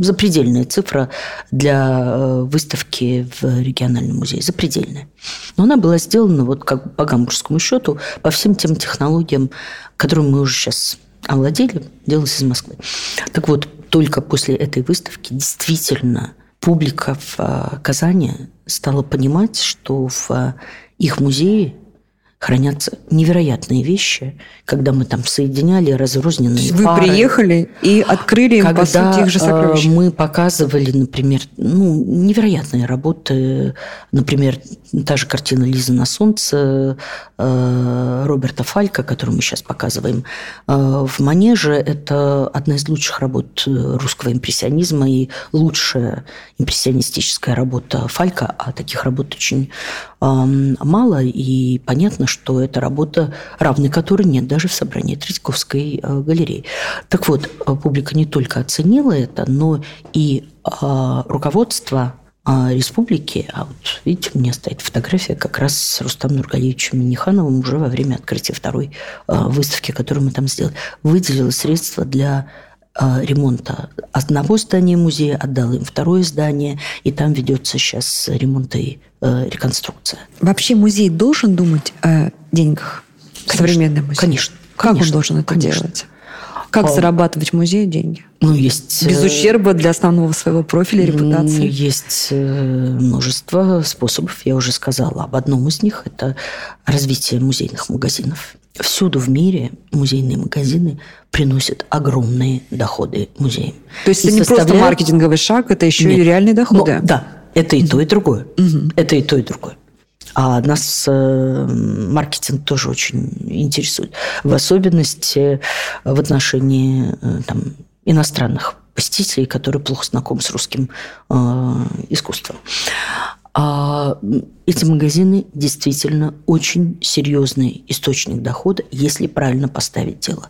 запредельная цифра для э, выставки в региональном музее, запредельная. Но она была сделана вот как по гамбургскому счету, по всем тем технологиям, которым мы уже сейчас овладели, делалось из Москвы. Так вот, только после этой выставки действительно публика в э, Казани стала понимать, что в их музее хранятся невероятные вещи, когда мы там соединяли разрозненные Вы пары. приехали и открыли им, по Когда сути, их же сокровища. э, мы показывали, например, ну, невероятные работы, например, та же картина «Лиза на солнце» э, Роберта Фалька, которую мы сейчас показываем э, в «Манеже», это одна из лучших работ русского импрессионизма и лучшая импрессионистическая работа Фалька, а таких работ очень эм, мало, и понятно, что это работа, равной которой нет даже в собрании Третьяковской э, галереи. Так вот, э, публика не только оценила это, но и э, руководство э, республики, а вот видите, у меня стоит фотография как раз с Рустамом Нургалиевичем Минихановым уже во время открытия второй э, выставки, которую мы там сделали, выделило средства для ремонта одного здания музея, отдал им второе здание, и там ведется сейчас ремонт и э, реконструкция. Вообще музей должен думать о деньгах? Конечно, Современный музей. конечно, Как конечно, он должен это конечно. делать? Как А, зарабатывать музею деньги? Ну, есть... Без э, ущерба для основного своего профиля и М, репутации. Есть э, множество способов. Я уже сказала об одном из них. Это развитие музейных магазинов. Всюду в мире музейные магазины приносят огромные доходы музеям. То есть И это не просто составляют- маркетинговый шаг, это еще и Нет. реальные доходы. Ну, да, это и то, и другое. Это и то, и другое. А нас э, маркетинг тоже очень интересует. В особенности в отношении э, там, иностранных посетителей, которые плохо знакомы с русским э, искусством. А эти магазины действительно очень серьезный источник дохода, если правильно поставить дело.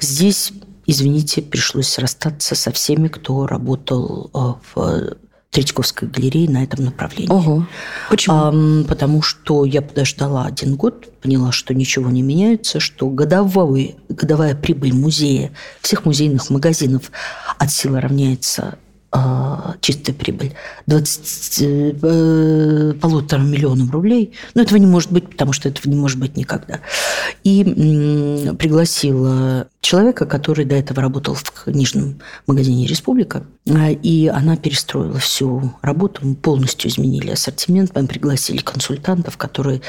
Здесь, извините, пришлось расстаться со всеми, кто работал э, в Третьяковской галерее на этом направлении. Ого. Почему? Ам, потому что я подождала один год, поняла, что ничего не меняется, что годовой, годовая прибыль музея, всех музейных магазинов от силы равняется а, чистая прибыль 20, э, полутора миллионам рублей. Но этого не может быть, потому что этого не может быть никогда. И м, пригласила человека, который до этого работал в книжном магазине «Республика». А, И она перестроила всю работу. Мы полностью изменили ассортимент. Мы пригласили консультантов, которые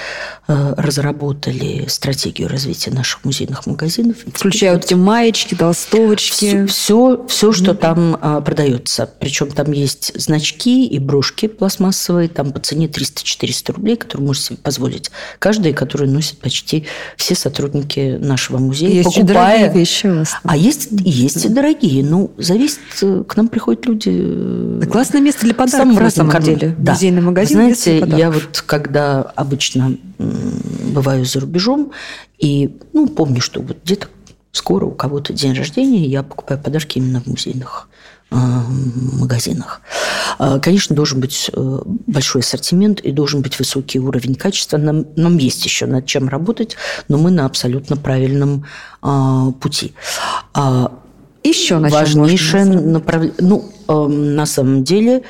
э, разработали стратегию развития наших музейных магазинов. И Включая вот эти маечки, толстовочки. все, все, что там а, продается. Причем там есть значки и брошки пластмассовые, там по цене 300-400 рублей, которые может себе позволить каждый, который носит почти все сотрудники нашего музея, очень покупая... вас. А есть, есть и дорогие. Ну, зависит, э, к нам приходят люди... э, Да, классное место для подарков самом на самом кармане. деле. Да. Музейный магазин Знаете, я вот когда обычно бываю за рубежом, и ну, помню, что вот где-то скоро у кого-то день рождения, я покупаю подарки именно в музейных э, магазинах. А, Конечно, должен быть э, большой ассортимент и должен быть высокий уровень качества. Нам, нам есть еще над чем работать, но мы на абсолютно правильном а, пути. А, Еще на важнейшее направление. Ну, эм, на самом деле,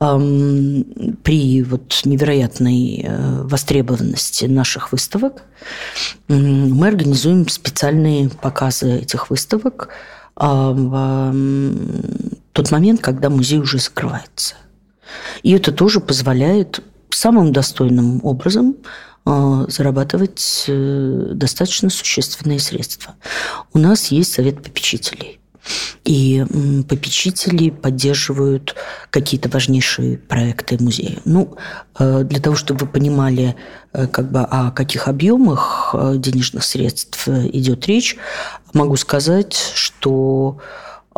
эм, при вот невероятной э, востребованности наших выставок мы организуем специальные показы этих выставок в м, тот момент, когда музей уже закрывается. И это тоже позволяет самым достойным образом э, зарабатывать э, достаточно существенные средства. У нас есть совет попечителей. И попечители поддерживают какие-то важнейшие проекты музея. Ну, э, для того, чтобы вы понимали, э, как бы, о каких объемах э, денежных средств идет речь, могу сказать, что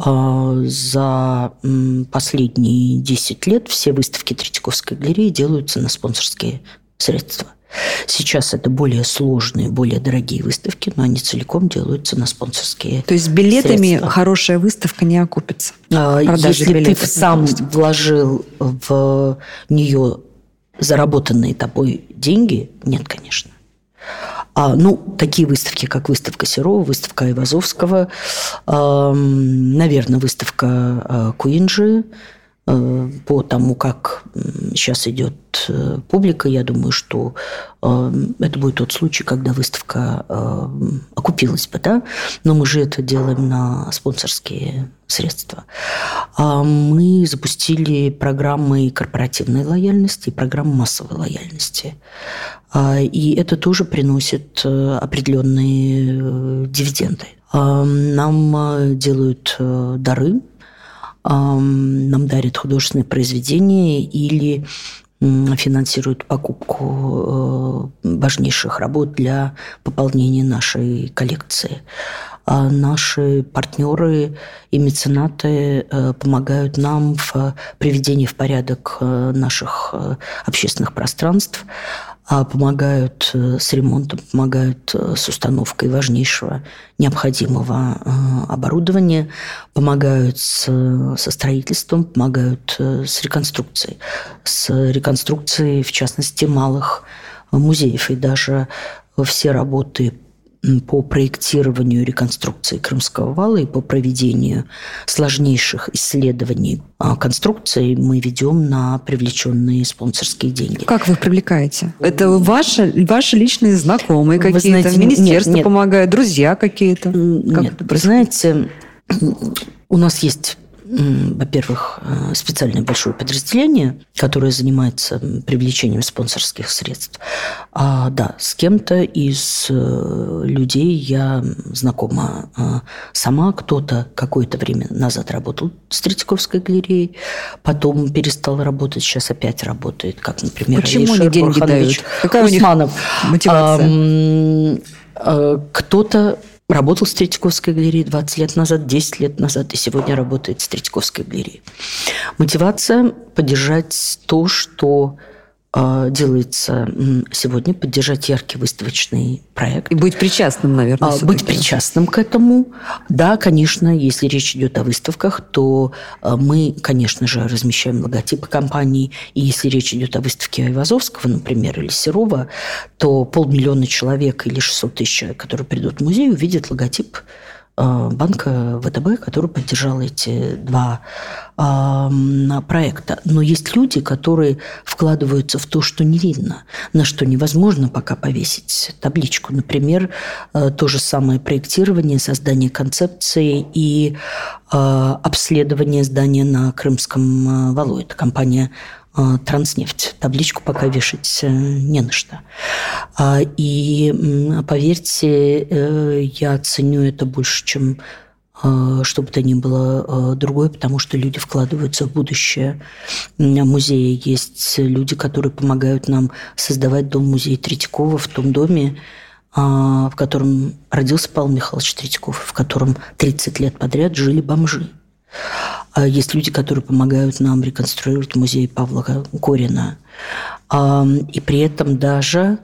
за последние 10 лет все выставки Третьяковской галереи делаются на спонсорские средства. Сейчас это более сложные, более дорогие выставки, но они целиком делаются на спонсорские То есть с билетами средства. хорошая выставка не окупится. А, Если ты билетов на сам выставку. вложил в нее заработанные тобой деньги, нет, конечно. А, ну, такие выставки, как выставка Серова, выставка Айвазовского, наверное, выставка а, Куинджи, Э, по тому, как сейчас идет э, публика, я думаю, что э, это будет тот случай, когда выставка окупилась бы, да? Но мы же это делаем на спонсорские средства. А мы запустили программы корпоративной лояльности и программы массовой лояльности. А, и это тоже приносит определенные дивиденды. Нам делают дары нам дарят художественные произведения или финансируют покупку э, важнейших работ для пополнения нашей коллекции. А наши партнеры и меценаты э, помогают нам в приведении в порядок э, наших общественных пространств, а помогают э, с ремонтом, помогают э, с установкой важнейшего необходимого э, оборудования, помогают с, со строительством, помогают с реконструкцией. С реконструкцией, в частности, малых музеев. И даже все работы по проектированию реконструкции Крымского вала и по проведению сложнейших исследований конструкции мы ведем на привлеченные спонсорские деньги. Как вы их привлекаете? Это ваши, ваши личные знакомые какие-то? Министерство нет, нет. помогает, друзья какие-то? Нет, вы знаете, у нас есть во-первых, э, специальное большое подразделение, которое занимается привлечением спонсорских средств. А, да, с кем-то из э, людей я знакома э, сама. Кто-то какое-то время назад работал с Третьяковской галереей, потом перестал работать, сейчас опять работает, как, например, Почему они деньги дают? Какая Усманов. у них мотивация? Кто-то Работал с Третьяковской галереей 20 лет назад, 10 лет назад, и сегодня работает с Третьяковской галереей. Мотивация – поддержать то, что делается сегодня, поддержать яркий выставочный проект. И быть причастным, наверное. А, быть причастным к этому. Да, конечно, если речь идет о выставках, то а, мы, конечно же, размещаем логотипы компании. И если речь идет о выставке Айвазовского, например, или Серова, то полмиллиона человек или 600 тысяч человек, которые придут в музей, увидят логотип Э, банка ВТБ, который поддержал эти два проекта. Но есть люди, которые вкладываются в то, что не видно, на что невозможно пока повесить табличку. Например, э, то же самое проектирование, создание концепции и э, обследование здания на Крымском валу. Это компания транснефть. Табличку пока вешать э, не на что. А, и поверьте, э, я ценю это больше, чем а, что бы то ни было другое, потому что люди вкладываются в будущее музея. Есть люди, которые помогают нам создавать дом-музей Третьякова в том доме, в котором родился Павел Михайлович Третьяков, в котором 30 лет подряд жили бомжи. А есть люди, которые помогают нам реконструировать музей Павла Корина. И при этом даже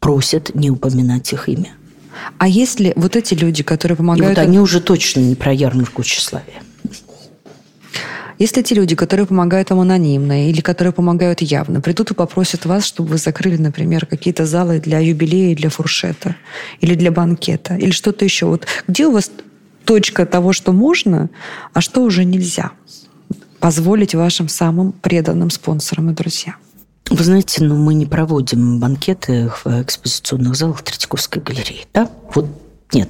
просят не упоминать их имя. А если вот эти люди, которые помогают... И вот они уже точно не про ярмарку тщеславия. Если те люди, которые помогают вам анонимно или которые помогают явно, придут и попросят вас, чтобы вы закрыли, например, какие-то залы для юбилея, для фуршета или для банкета, или что-то еще. Вот где у вас точка того, что можно, а что уже нельзя. Позволить вашим самым преданным спонсорам и друзьям. Вы знаете, ну, мы не проводим банкеты в экспозиционных залах Третьяковской галереи, да? Вот нет.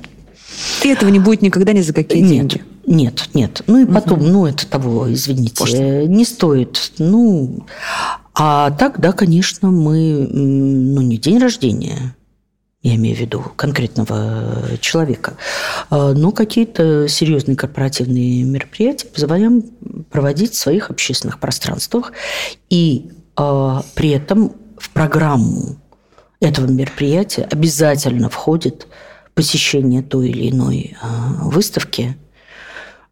И этого не будет никогда ни за какие нет, деньги? Нет, нет. Ну и потом, угу. ну это того, извините, Пошло. не стоит. Ну, а так, да, конечно, мы, ну не день рождения, я имею в виду конкретного человека, а, но какие-то серьезные корпоративные мероприятия позволяем проводить в своих общественных пространствах. И а, при этом в программу этого мероприятия обязательно входит посещение той или иной а, выставки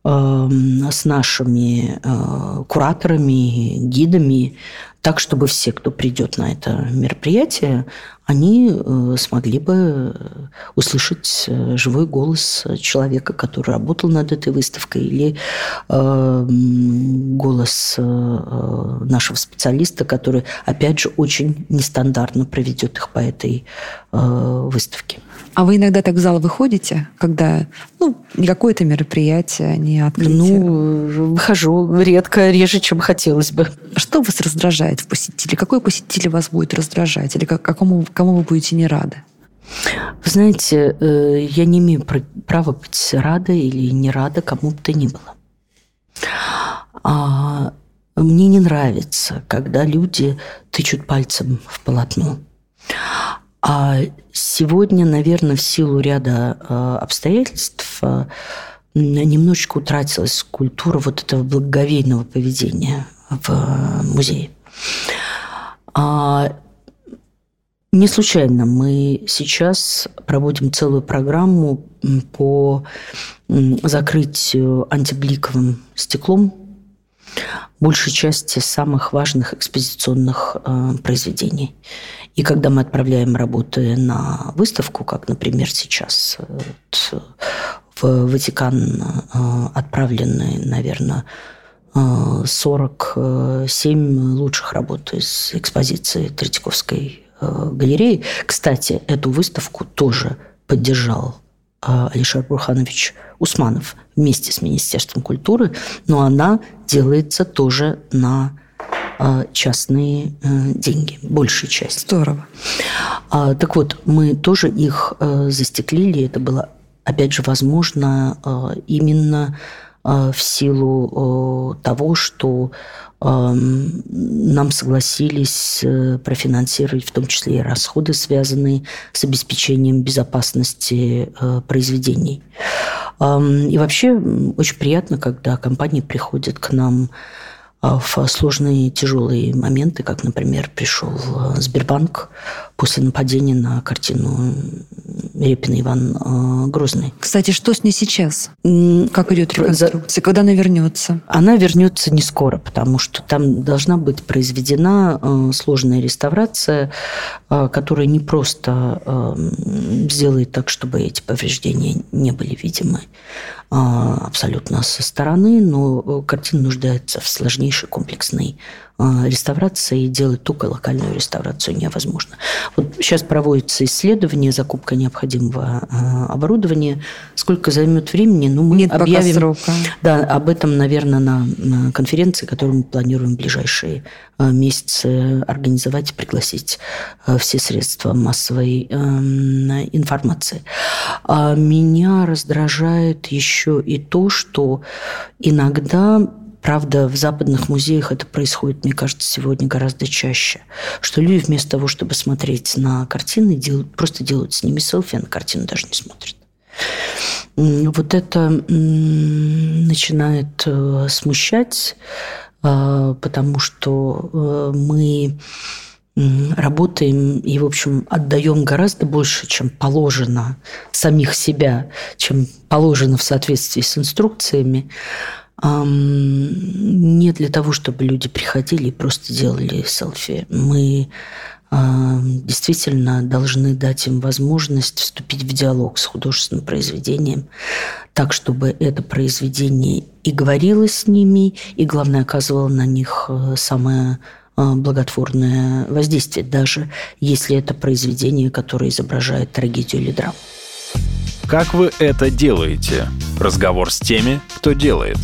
с нашими кураторами, гидами, так, чтобы все, кто придет на это мероприятие, они э, смогли бы услышать э, живой голос человека, который работал над этой выставкой, или э, голос нашего специалиста, который, опять же, очень нестандартно проведет их по этой выставке. А вы иногда так в зал выходите, когда, ну, не какое-то мероприятие, не открытие? Ну, выхожу редко, реже, чем хотелось бы. Что вас раздражает в посетителе? Какой посетитель вас будет раздражать? Или как, какому, кому вы будете не рады? Вы знаете, э, я не имею права быть рада или не рада кому бы то ни было. А мне не нравится, когда люди тычут пальцем в полотно. А сегодня, наверное, в силу ряда э, обстоятельств э, немножечко утратилась культура вот этого благоговейного поведения в музее. А не случайно мы сейчас проводим целую программу по закрытию антибликовым стеклом большей части самых важных экспозиционных произведений. И когда мы отправляем работы на выставку, как, например, сейчас э, в Ватикан э, отправлены, наверное, 47 лучших работ из экспозиции Третьяковской галереи. Кстати, эту выставку тоже поддержал Алишер Бурханович Усманов вместе с Министерством культуры, но она делается тоже на частные э, деньги, большая часть. Здорово. А, так вот, мы тоже их э, застеклили. Это было, опять же, возможно э, именно в силу того, что нам согласились профинансировать в том числе и расходы, связанные с обеспечением безопасности произведений. И вообще очень приятно, когда компании приходят к нам а, в сложные тяжелые моменты, как, например, пришел э, Сбербанк после нападения на картину Репина Иван э, Грозный. Кстати, что с ней сейчас? Как идет реконструкция? Когда она вернется? Она вернется не скоро, потому что там должна быть произведена э, сложная реставрация, которая не просто сделает так, чтобы эти повреждения не были видимы, а, абсолютно со стороны, но картина нуждается в сложнейшей комплексной а, реставрации, делать только локальную реставрацию невозможно. Вот сейчас проводится исследование, закупка необходимого а, оборудования. Сколько займет времени? Ну, мы Нет объявим срока. Да, об этом, наверное, на конференции, которую мы планируем в ближайшие месяцы организовать и пригласить все средства массовой эм, информации. Меня раздражает еще и то, что иногда Правда, в западных музеях это происходит, мне кажется, сегодня гораздо чаще. Что люди вместо того, чтобы смотреть на картины, делают, просто делают с ними селфи, а на картину даже не смотрят. Вот это начинает э, смущать, э, потому что э, мы работаем и, в общем, отдаем гораздо больше, чем положено самих себя, чем положено в соответствии с инструкциями, не для того, чтобы люди приходили и просто делали селфи. Мы действительно должны дать им возможность вступить в диалог с художественным произведением, так, чтобы это произведение и говорило с ними, и, главное, оказывало на них э, самое а, благотворное воздействие, даже если это произведение, которое изображает трагедию или драму. Как вы это делаете? Разговор с теми, кто делает.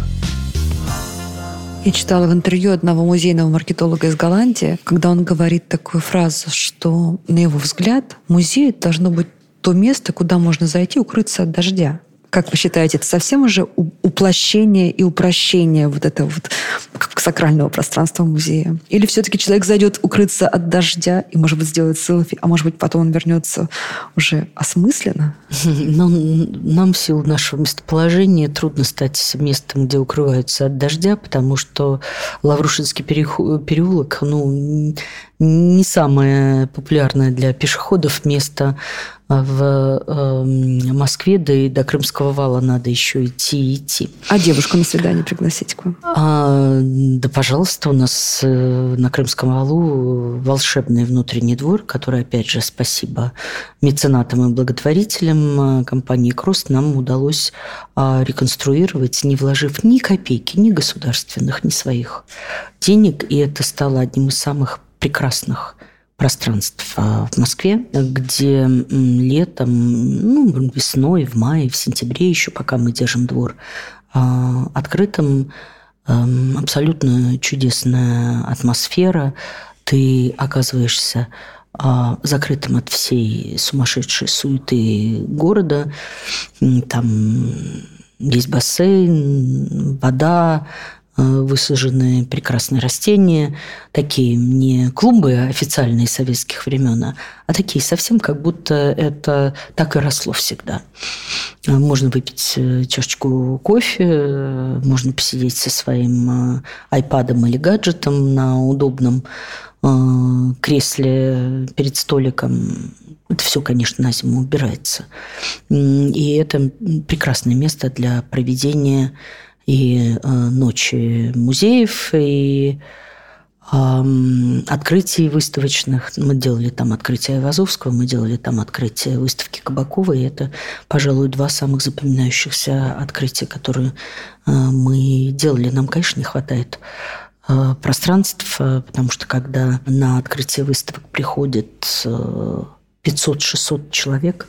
Я читала в интервью одного музейного маркетолога из Голландии, когда он говорит такую фразу, что, на его взгляд, музей должно быть то место, куда можно зайти укрыться от дождя. Как вы считаете, это совсем уже уплощение и упрощение вот этого вот сакрального пространства музея? Или все-таки человек зайдет укрыться от дождя и, может быть, сделает селфи, а может быть, потом он вернется уже осмысленно? Но нам в силу нашего местоположения трудно стать местом, где укрываются от дождя, потому что Лаврушинский переулок, ну, не самое популярное для пешеходов место в э, Москве, да и до Крымского вала надо еще идти и идти. А девушку на свидание пригласить к вам? А, да, пожалуйста, у нас э, на Крымском валу волшебный внутренний двор, который, опять же, спасибо меценатам и благотворителям э, компании «Кросс» нам удалось а, реконструировать, не вложив ни копейки, ни государственных, ни своих денег. И это стало одним из самых прекрасных пространств в Москве, где летом, ну, весной, в мае, в сентябре еще, пока мы держим двор открытым, эм, абсолютно чудесная атмосфера. Ты оказываешься а, закрытым от всей сумасшедшей суеты города. Там есть бассейн, вода, а, высажены прекрасные растения, такие не клумбы официальные советских времен, а такие совсем как будто это так и росло всегда. А, можно выпить э, чашечку кофе, можно посидеть со своим айпадом или гаджетом на удобном Э, кресле перед столиком. Это все, конечно, на зиму убирается. И это прекрасное место для проведения и э, ночи музеев, и открытий выставочных. Мы делали там открытие Айвазовского, мы делали там открытие выставки Кабакова, и это, пожалуй, два самых запоминающихся открытия, которые э, мы делали. Нам, конечно, не хватает Э, пространств, э, потому что когда на открытие выставок приходит 500-600 человек,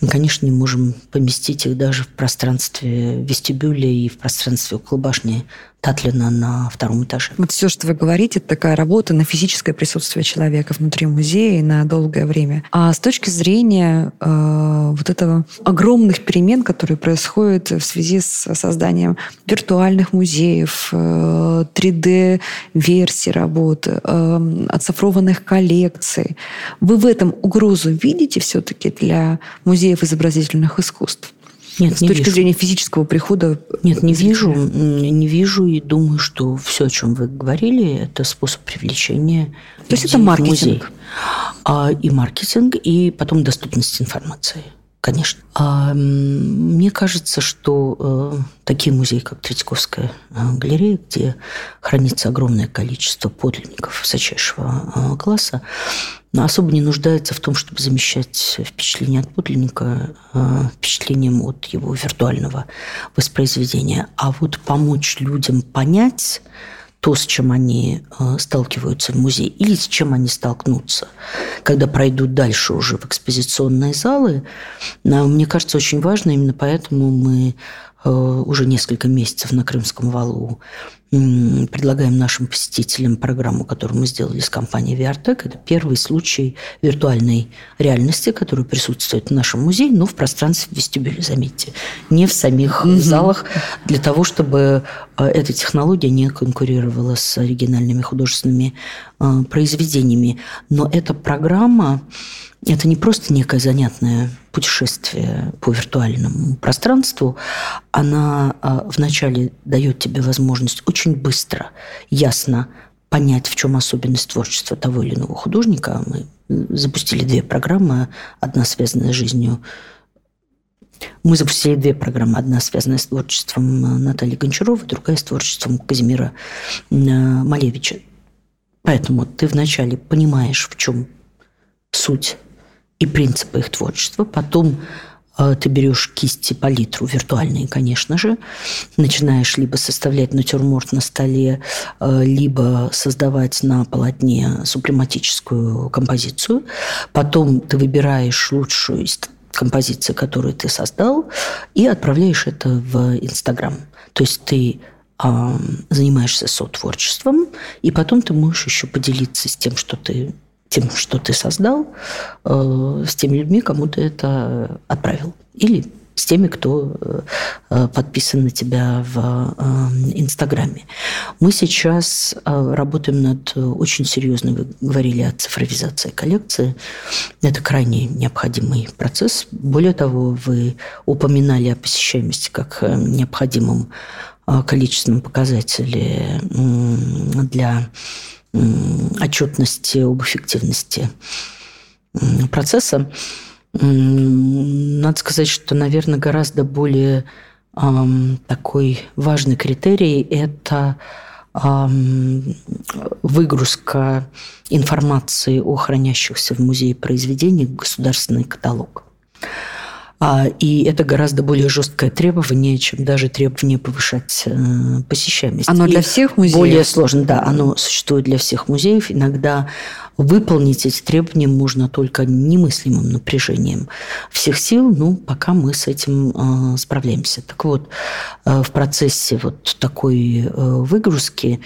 мы, конечно, не можем поместить их даже в пространстве вестибюля и в пространстве около башни Татлина на втором этаже. Вот все, что вы говорите, это такая работа на физическое присутствие человека внутри музея на долгое время. А с точки зрения э, вот этого огромных перемен, которые происходят в связи с созданием виртуальных музеев, э, 3D-версий работы, э, оцифрованных коллекций, вы в этом угрозу видите все-таки для музеев изобразительных искусств? Нет, с не точки вижу. зрения физического прихода? Нет, не вижу. Не вижу и думаю, что все, о чем вы говорили, это способ привлечения. То есть это маркетинг? А, и маркетинг, и потом доступность информации. Конечно. А, мне кажется, что э, такие музеи, как Третьяковская э, галерея, где хранится огромное количество подлинников высочайшего э, класса, особо не нуждается в том, чтобы замещать впечатление от подлинника э, впечатлением от его виртуального воспроизведения. А вот помочь людям понять то, с чем они э, сталкиваются в музее, или с чем они столкнутся, когда пройдут дальше уже в экспозиционные залы, мне кажется, очень важно. Именно поэтому мы уже несколько месяцев на Крымском валу предлагаем нашим посетителям программу, которую мы сделали с компанией VRTech. Это первый случай виртуальной реальности, который присутствует в нашем музее, но в пространстве вестибюля, заметьте, не в самих mm-hmm. залах, для того, чтобы э, эта технология не конкурировала с оригинальными художественными э, произведениями. Но эта программа это не просто некое занятное путешествие по виртуальному пространству. Она а, вначале дает тебе возможность очень быстро, ясно понять, в чем особенность творчества того или иного художника. Мы запустили две программы. Одна связанная с жизнью мы запустили две программы. Одна связанная с творчеством Натальи Гончаровой, другая с творчеством Казимира Малевича. Поэтому ты вначале понимаешь, в чем суть и принципы их творчества. Потом э, ты берешь кисти палитру, виртуальные, конечно же, начинаешь либо составлять натюрморт на столе, э, либо создавать на полотне сублематическую композицию. Потом ты выбираешь лучшую из композиций, которую ты создал, и отправляешь это в Инстаграм. То есть ты занимаешься сотворчеством, и потом ты можешь еще поделиться с тем, что ты тем, что ты создал, э, с теми людьми, кому ты это отправил. Или с теми, кто э, подписан на тебя в э, Инстаграме. Мы сейчас работаем над очень серьезным, вы говорили о цифровизации коллекции. Это крайне необходимый процесс. Более того, вы упоминали о посещаемости как необходимом количественном показателе для отчетности об эффективности процесса. Надо сказать, что, наверное, гораздо более такой важный критерий – это выгрузка информации о хранящихся в музее произведениях в государственный каталог. А, и это гораздо более жесткое требование, чем даже требование повышать э, посещаемость. Оно и для всех музеев? Более сложно, да. Оно существует для всех музеев. Иногда выполнить эти требования можно только немыслимым напряжением всех сил, ну, пока мы с этим э, справляемся. Так вот, э, в процессе вот такой выгрузки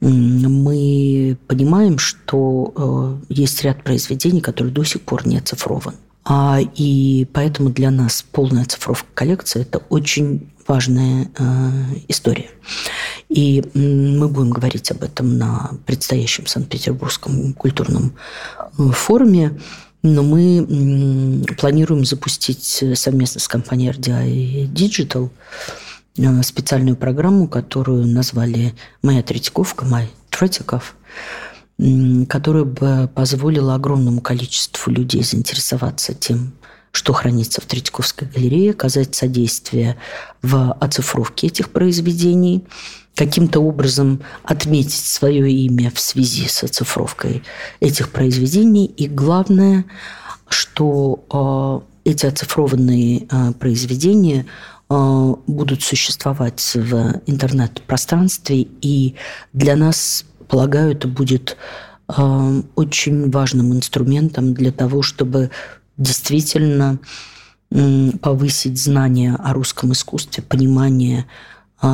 мы понимаем, что есть ряд произведений, которые до сих пор не оцифрованы. А, и поэтому для нас полная цифровка коллекции – это очень важная э, история. И мы будем говорить об этом на предстоящем Санкт-Петербургском культурном э, форуме. Но мы планируем запустить совместно с компанией RDI Digital э, специальную программу, которую назвали «Моя Третьяковка», «Май Третьяков», которая бы позволила огромному количеству людей заинтересоваться тем, что хранится в Третьяковской галерее, оказать содействие в оцифровке этих произведений, каким-то образом отметить свое имя в связи с оцифровкой этих произведений. И главное, что э, эти оцифрованные э, произведения э, будут существовать в интернет-пространстве, и для нас полагаю, это будет э, очень важным инструментом для того, чтобы действительно э, повысить знания о русском искусстве, понимание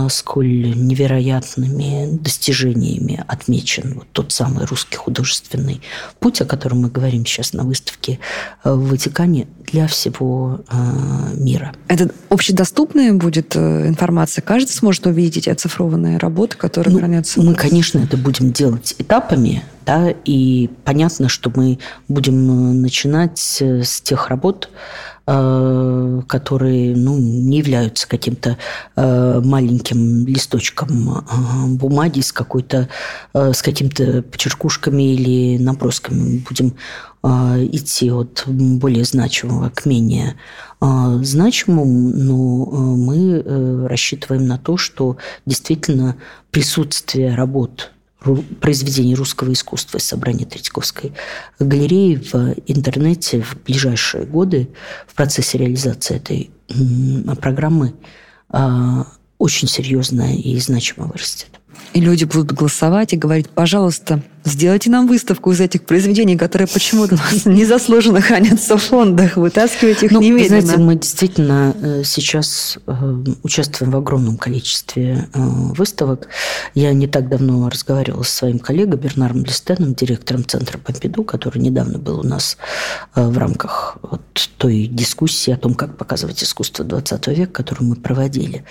сколь невероятными достижениями отмечен вот тот самый русский художественный путь, о котором мы говорим сейчас на выставке э, в Ватикане для всего э, мира. Это общедоступная будет э, информация? Каждый сможет увидеть оцифрованные работы, которые ну, хранятся? Мы, конечно, это будем делать этапами, да, и понятно, что мы будем начинать с тех работ, Э, которые ну, не являются каким-то э, маленьким листочком э, бумаги с, какой-то, с какими-то почеркушками или набросками. Будем идти от более значимого к менее значимому, но мы рассчитываем на то, что действительно присутствие работ произведений русского искусства из собрания Третьяковской галереи в интернете в ближайшие годы в процессе реализации этой программы а, очень серьезно и значимо вырастет. И люди будут голосовать и говорить, пожалуйста, сделайте нам выставку из этих произведений, которые почему-то незаслуженно хранятся в фондах. Вытаскивайте их ну, немедленно. Знаете, мы действительно э, сейчас э, участвуем в огромном количестве э, выставок. Я не так давно разговаривала со своим коллегой Бернаром Листеном, директором Центра Помпиду, который недавно был у нас в рамках вот той дискуссии о том, как показывать искусство 20 века, которую мы проводили.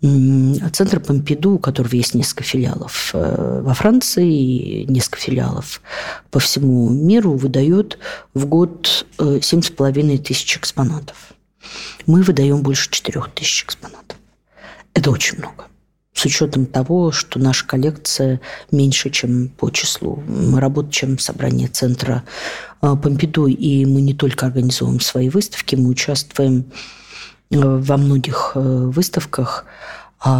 Центр Помпиду, у которого есть несколько филиалов во Франции и несколько филиалов по всему миру, выдает в год 7,5 э, тысяч экспонатов. Мы выдаем больше 4 тысяч экспонатов. Это очень много. С учетом того, что наша коллекция меньше, чем по числу. Мы работаем, чем собрание центра э, Помпиду, и мы не только организуем свои выставки, мы участвуем э, во многих выставках,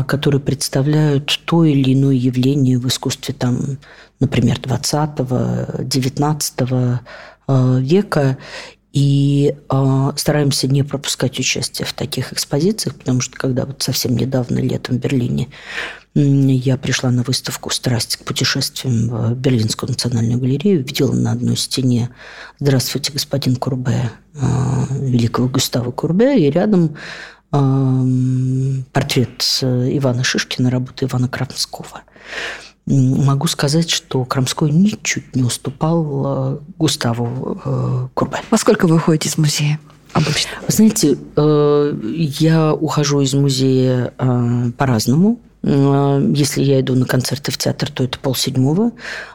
которые представляют то или иное явление в искусстве, там, например, 20-19 а, века. И э, стараемся не пропускать участие в таких экспозициях, потому что когда вот совсем недавно, летом в Берлине, я пришла на выставку «Страсть к путешествиям» в Берлинскую национальную галерею, видела на одной стене «Здравствуйте, господин Курбе», э, великого Густава Курбе, и рядом портрет Ивана Шишкина, работы Ивана Крамского. Могу сказать, что Крамской ничуть не уступал э, Густаву э, Курбе. Во сколько вы уходите из музея? Обычно. Знаете, э, я ухожу из музея по-разному. А, если я иду на концерты в театр, то это полседьмого.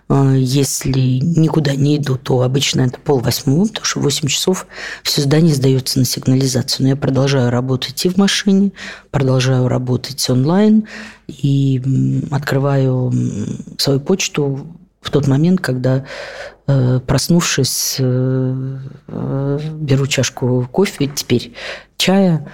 А, если никуда не иду, то обычно это полвосьмого, потому что в 8 часов все здание сдается на сигнализацию. Но я продолжаю работать и в машине, продолжаю работать онлайн и открываю свою почту в тот момент, когда, э, проснувшись, э, э, беру чашку кофе, теперь чая,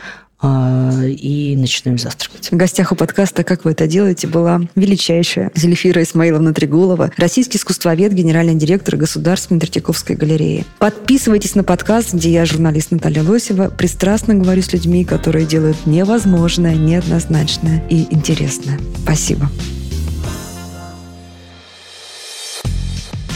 и начинаем завтракать. В гостях у подкаста «Как вы это делаете» была величайшая Зельфира Исмаиловна Трегулова, российский искусствовед, генеральный директор Государственной Третьяковской галереи. Подписывайтесь на подкаст, где я, журналист Наталья Лосева, пристрастно говорю с людьми, которые делают невозможное, неоднозначное и интересное. Спасибо.